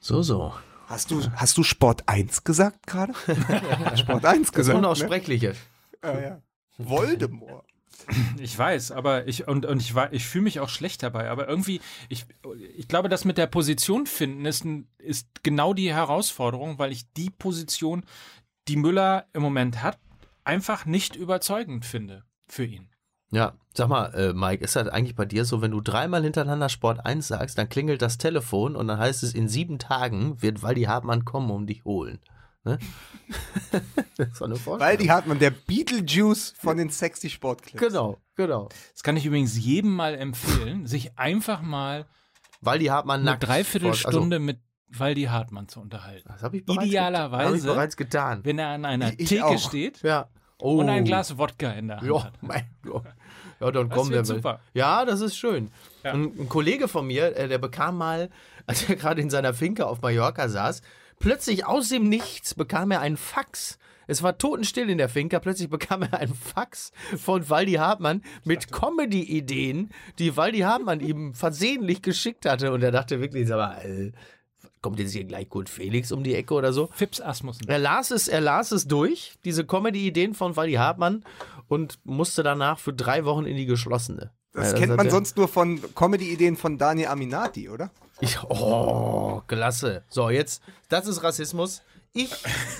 So, so. Hast du, hast du Sport 1 gesagt gerade? Sport 1 Das gesagt. Ne? Unaussprechliche. Ja, ja. Voldemort. Ich weiß, aber ich und, und ich ich fühle mich auch schlecht dabei, aber irgendwie, ich, ich glaube, das mit der Position finden ist, ist genau die Herausforderung, weil ich die Position, die Müller im Moment hat, einfach nicht überzeugend finde für ihn. Ja, sag mal, äh, Mike, ist das eigentlich bei dir so, wenn du dreimal hintereinander Sport 1 sagst, dann klingelt das Telefon und dann heißt es, in sieben Tagen wird Waldi Hartmann kommen und dich holen. Ne? das eine Vorstellung. Weil die hat man, der Beetlejuice von den sexy Sportclips. Genau, genau. Das kann ich übrigens jedem mal empfehlen, sich einfach mal Waldi Hartmann eine. Dreiviertelstunde mit Waldi Hartmann zu unterhalten. Also, das habe ich bereits Idealerweise- ich bereits getan. Wenn er an einer Ich Theke auch. steht Ja. Oh. und ein Glas Wodka in der Hand Ja, hat. mein Gott. Ja, dann wird der. super. Ja, das ist schön. Ja. Ein, ein Kollege von mir, äh, der bekam mal, als er gerade in seiner Finke auf Mallorca saß, plötzlich aus dem Nichts bekam er einen Fax. Es war totenstill in der Finca, plötzlich bekam er einen Fax von Waldi Hartmann mit Comedy-Ideen, die Waldi Hartmann ihm versehentlich geschickt hatte. Und er dachte wirklich, sag mal, äh, kommt jetzt hier gleich Kurt Felix um die Ecke oder so. Fips Asmussen. Er las es, er las es durch, diese Comedy-Ideen von Wally Hartmann und musste danach für drei Wochen in die geschlossene. Das Ja, kennt hat man sonst nur von Comedy-Ideen von Daniel Aminati, oder? Ich, oh, klasse. So, jetzt, das ist Rassismus. Ich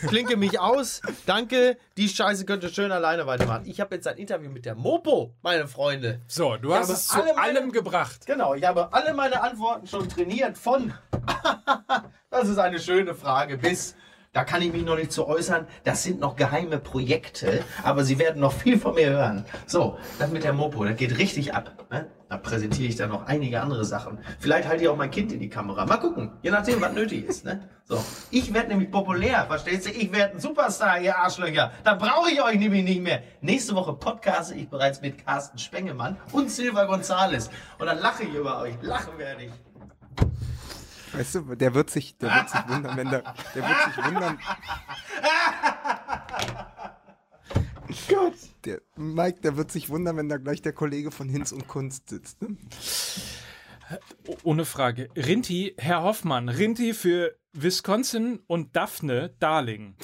klinke mich aus. Danke. Die Scheiße könnte schön alleine weitermachen. Ich habe jetzt ein Interview mit der Mopo, meine Freunde. So, du hast es zu meine- allem gebracht. Genau, ich habe alle meine Antworten schon trainiert von. das ist eine schöne Frage. Bis. Da kann ich mich noch nicht zu äußern. Das sind noch geheime Projekte, aber Sie werden noch viel von mir hören. So, das mit der Mopo, das geht richtig ab. Ne? Da präsentiere ich dann noch einige andere Sachen. Vielleicht halte ich auch mein Kind in die Kamera. Mal gucken, je nachdem, was nötig ist. Ne? So, ich werde nämlich populär, verstehst du? Ich werde ein Superstar, ihr Arschlöcher. Da brauche ich euch nämlich nicht mehr. Nächste Woche podcaste ich bereits mit Carsten Spengemann und Silva Gonzales. Und dann lache ich über euch. Lachen werde ich. Weißt du, der wird sich, der wird sich wundern, wenn der, der wird sich wundern. Gott. Der Mike, der wird sich wundern, wenn da gleich der Kollege von Hinz und Kunst sitzt. Ne? Ohne Frage. Rinti, Herr Hoffmann, Rinti für Wisconsin und Daphne Darling.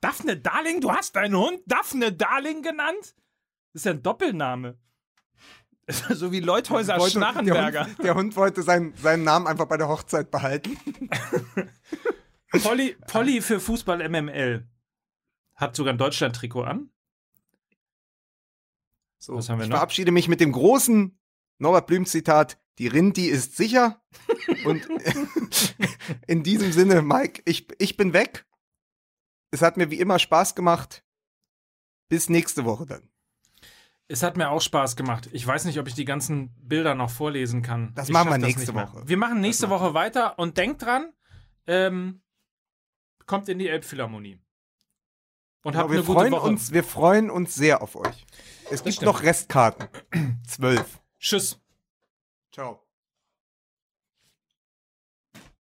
Daphne Darling? Du hast deinen Hund Daphne Darling genannt? Das ist ja ein Doppelname. so wie Leuthäuser Wollte- Schnarrenberger. Der Hund, der Hund wollte seinen, seinen Namen einfach bei der Hochzeit behalten. Polly, Polly für Fußball MML. Hat sogar ein Deutschland-Trikot an. So, Was haben wir ich noch? verabschiede mich mit dem großen Norbert Blüm-Zitat. Die Rinti ist sicher. Und in diesem Sinne, Mike, ich, ich bin weg. Es hat mir wie immer Spaß gemacht. Bis nächste Woche dann. Es hat mir auch Spaß gemacht. Ich weiß nicht, ob ich die ganzen Bilder noch vorlesen kann. Das Ich machen wir das nächste. Woche. Wir machen nächste Woche weiter und denkt dran, ähm, kommt in die Elbphilharmonie. Und habt Genau, wir, eine gute freuen Woche. uns, wir freuen uns sehr auf euch. Es gibt stimmt. noch Restkarten. Zwölf. Tschüss. Ciao.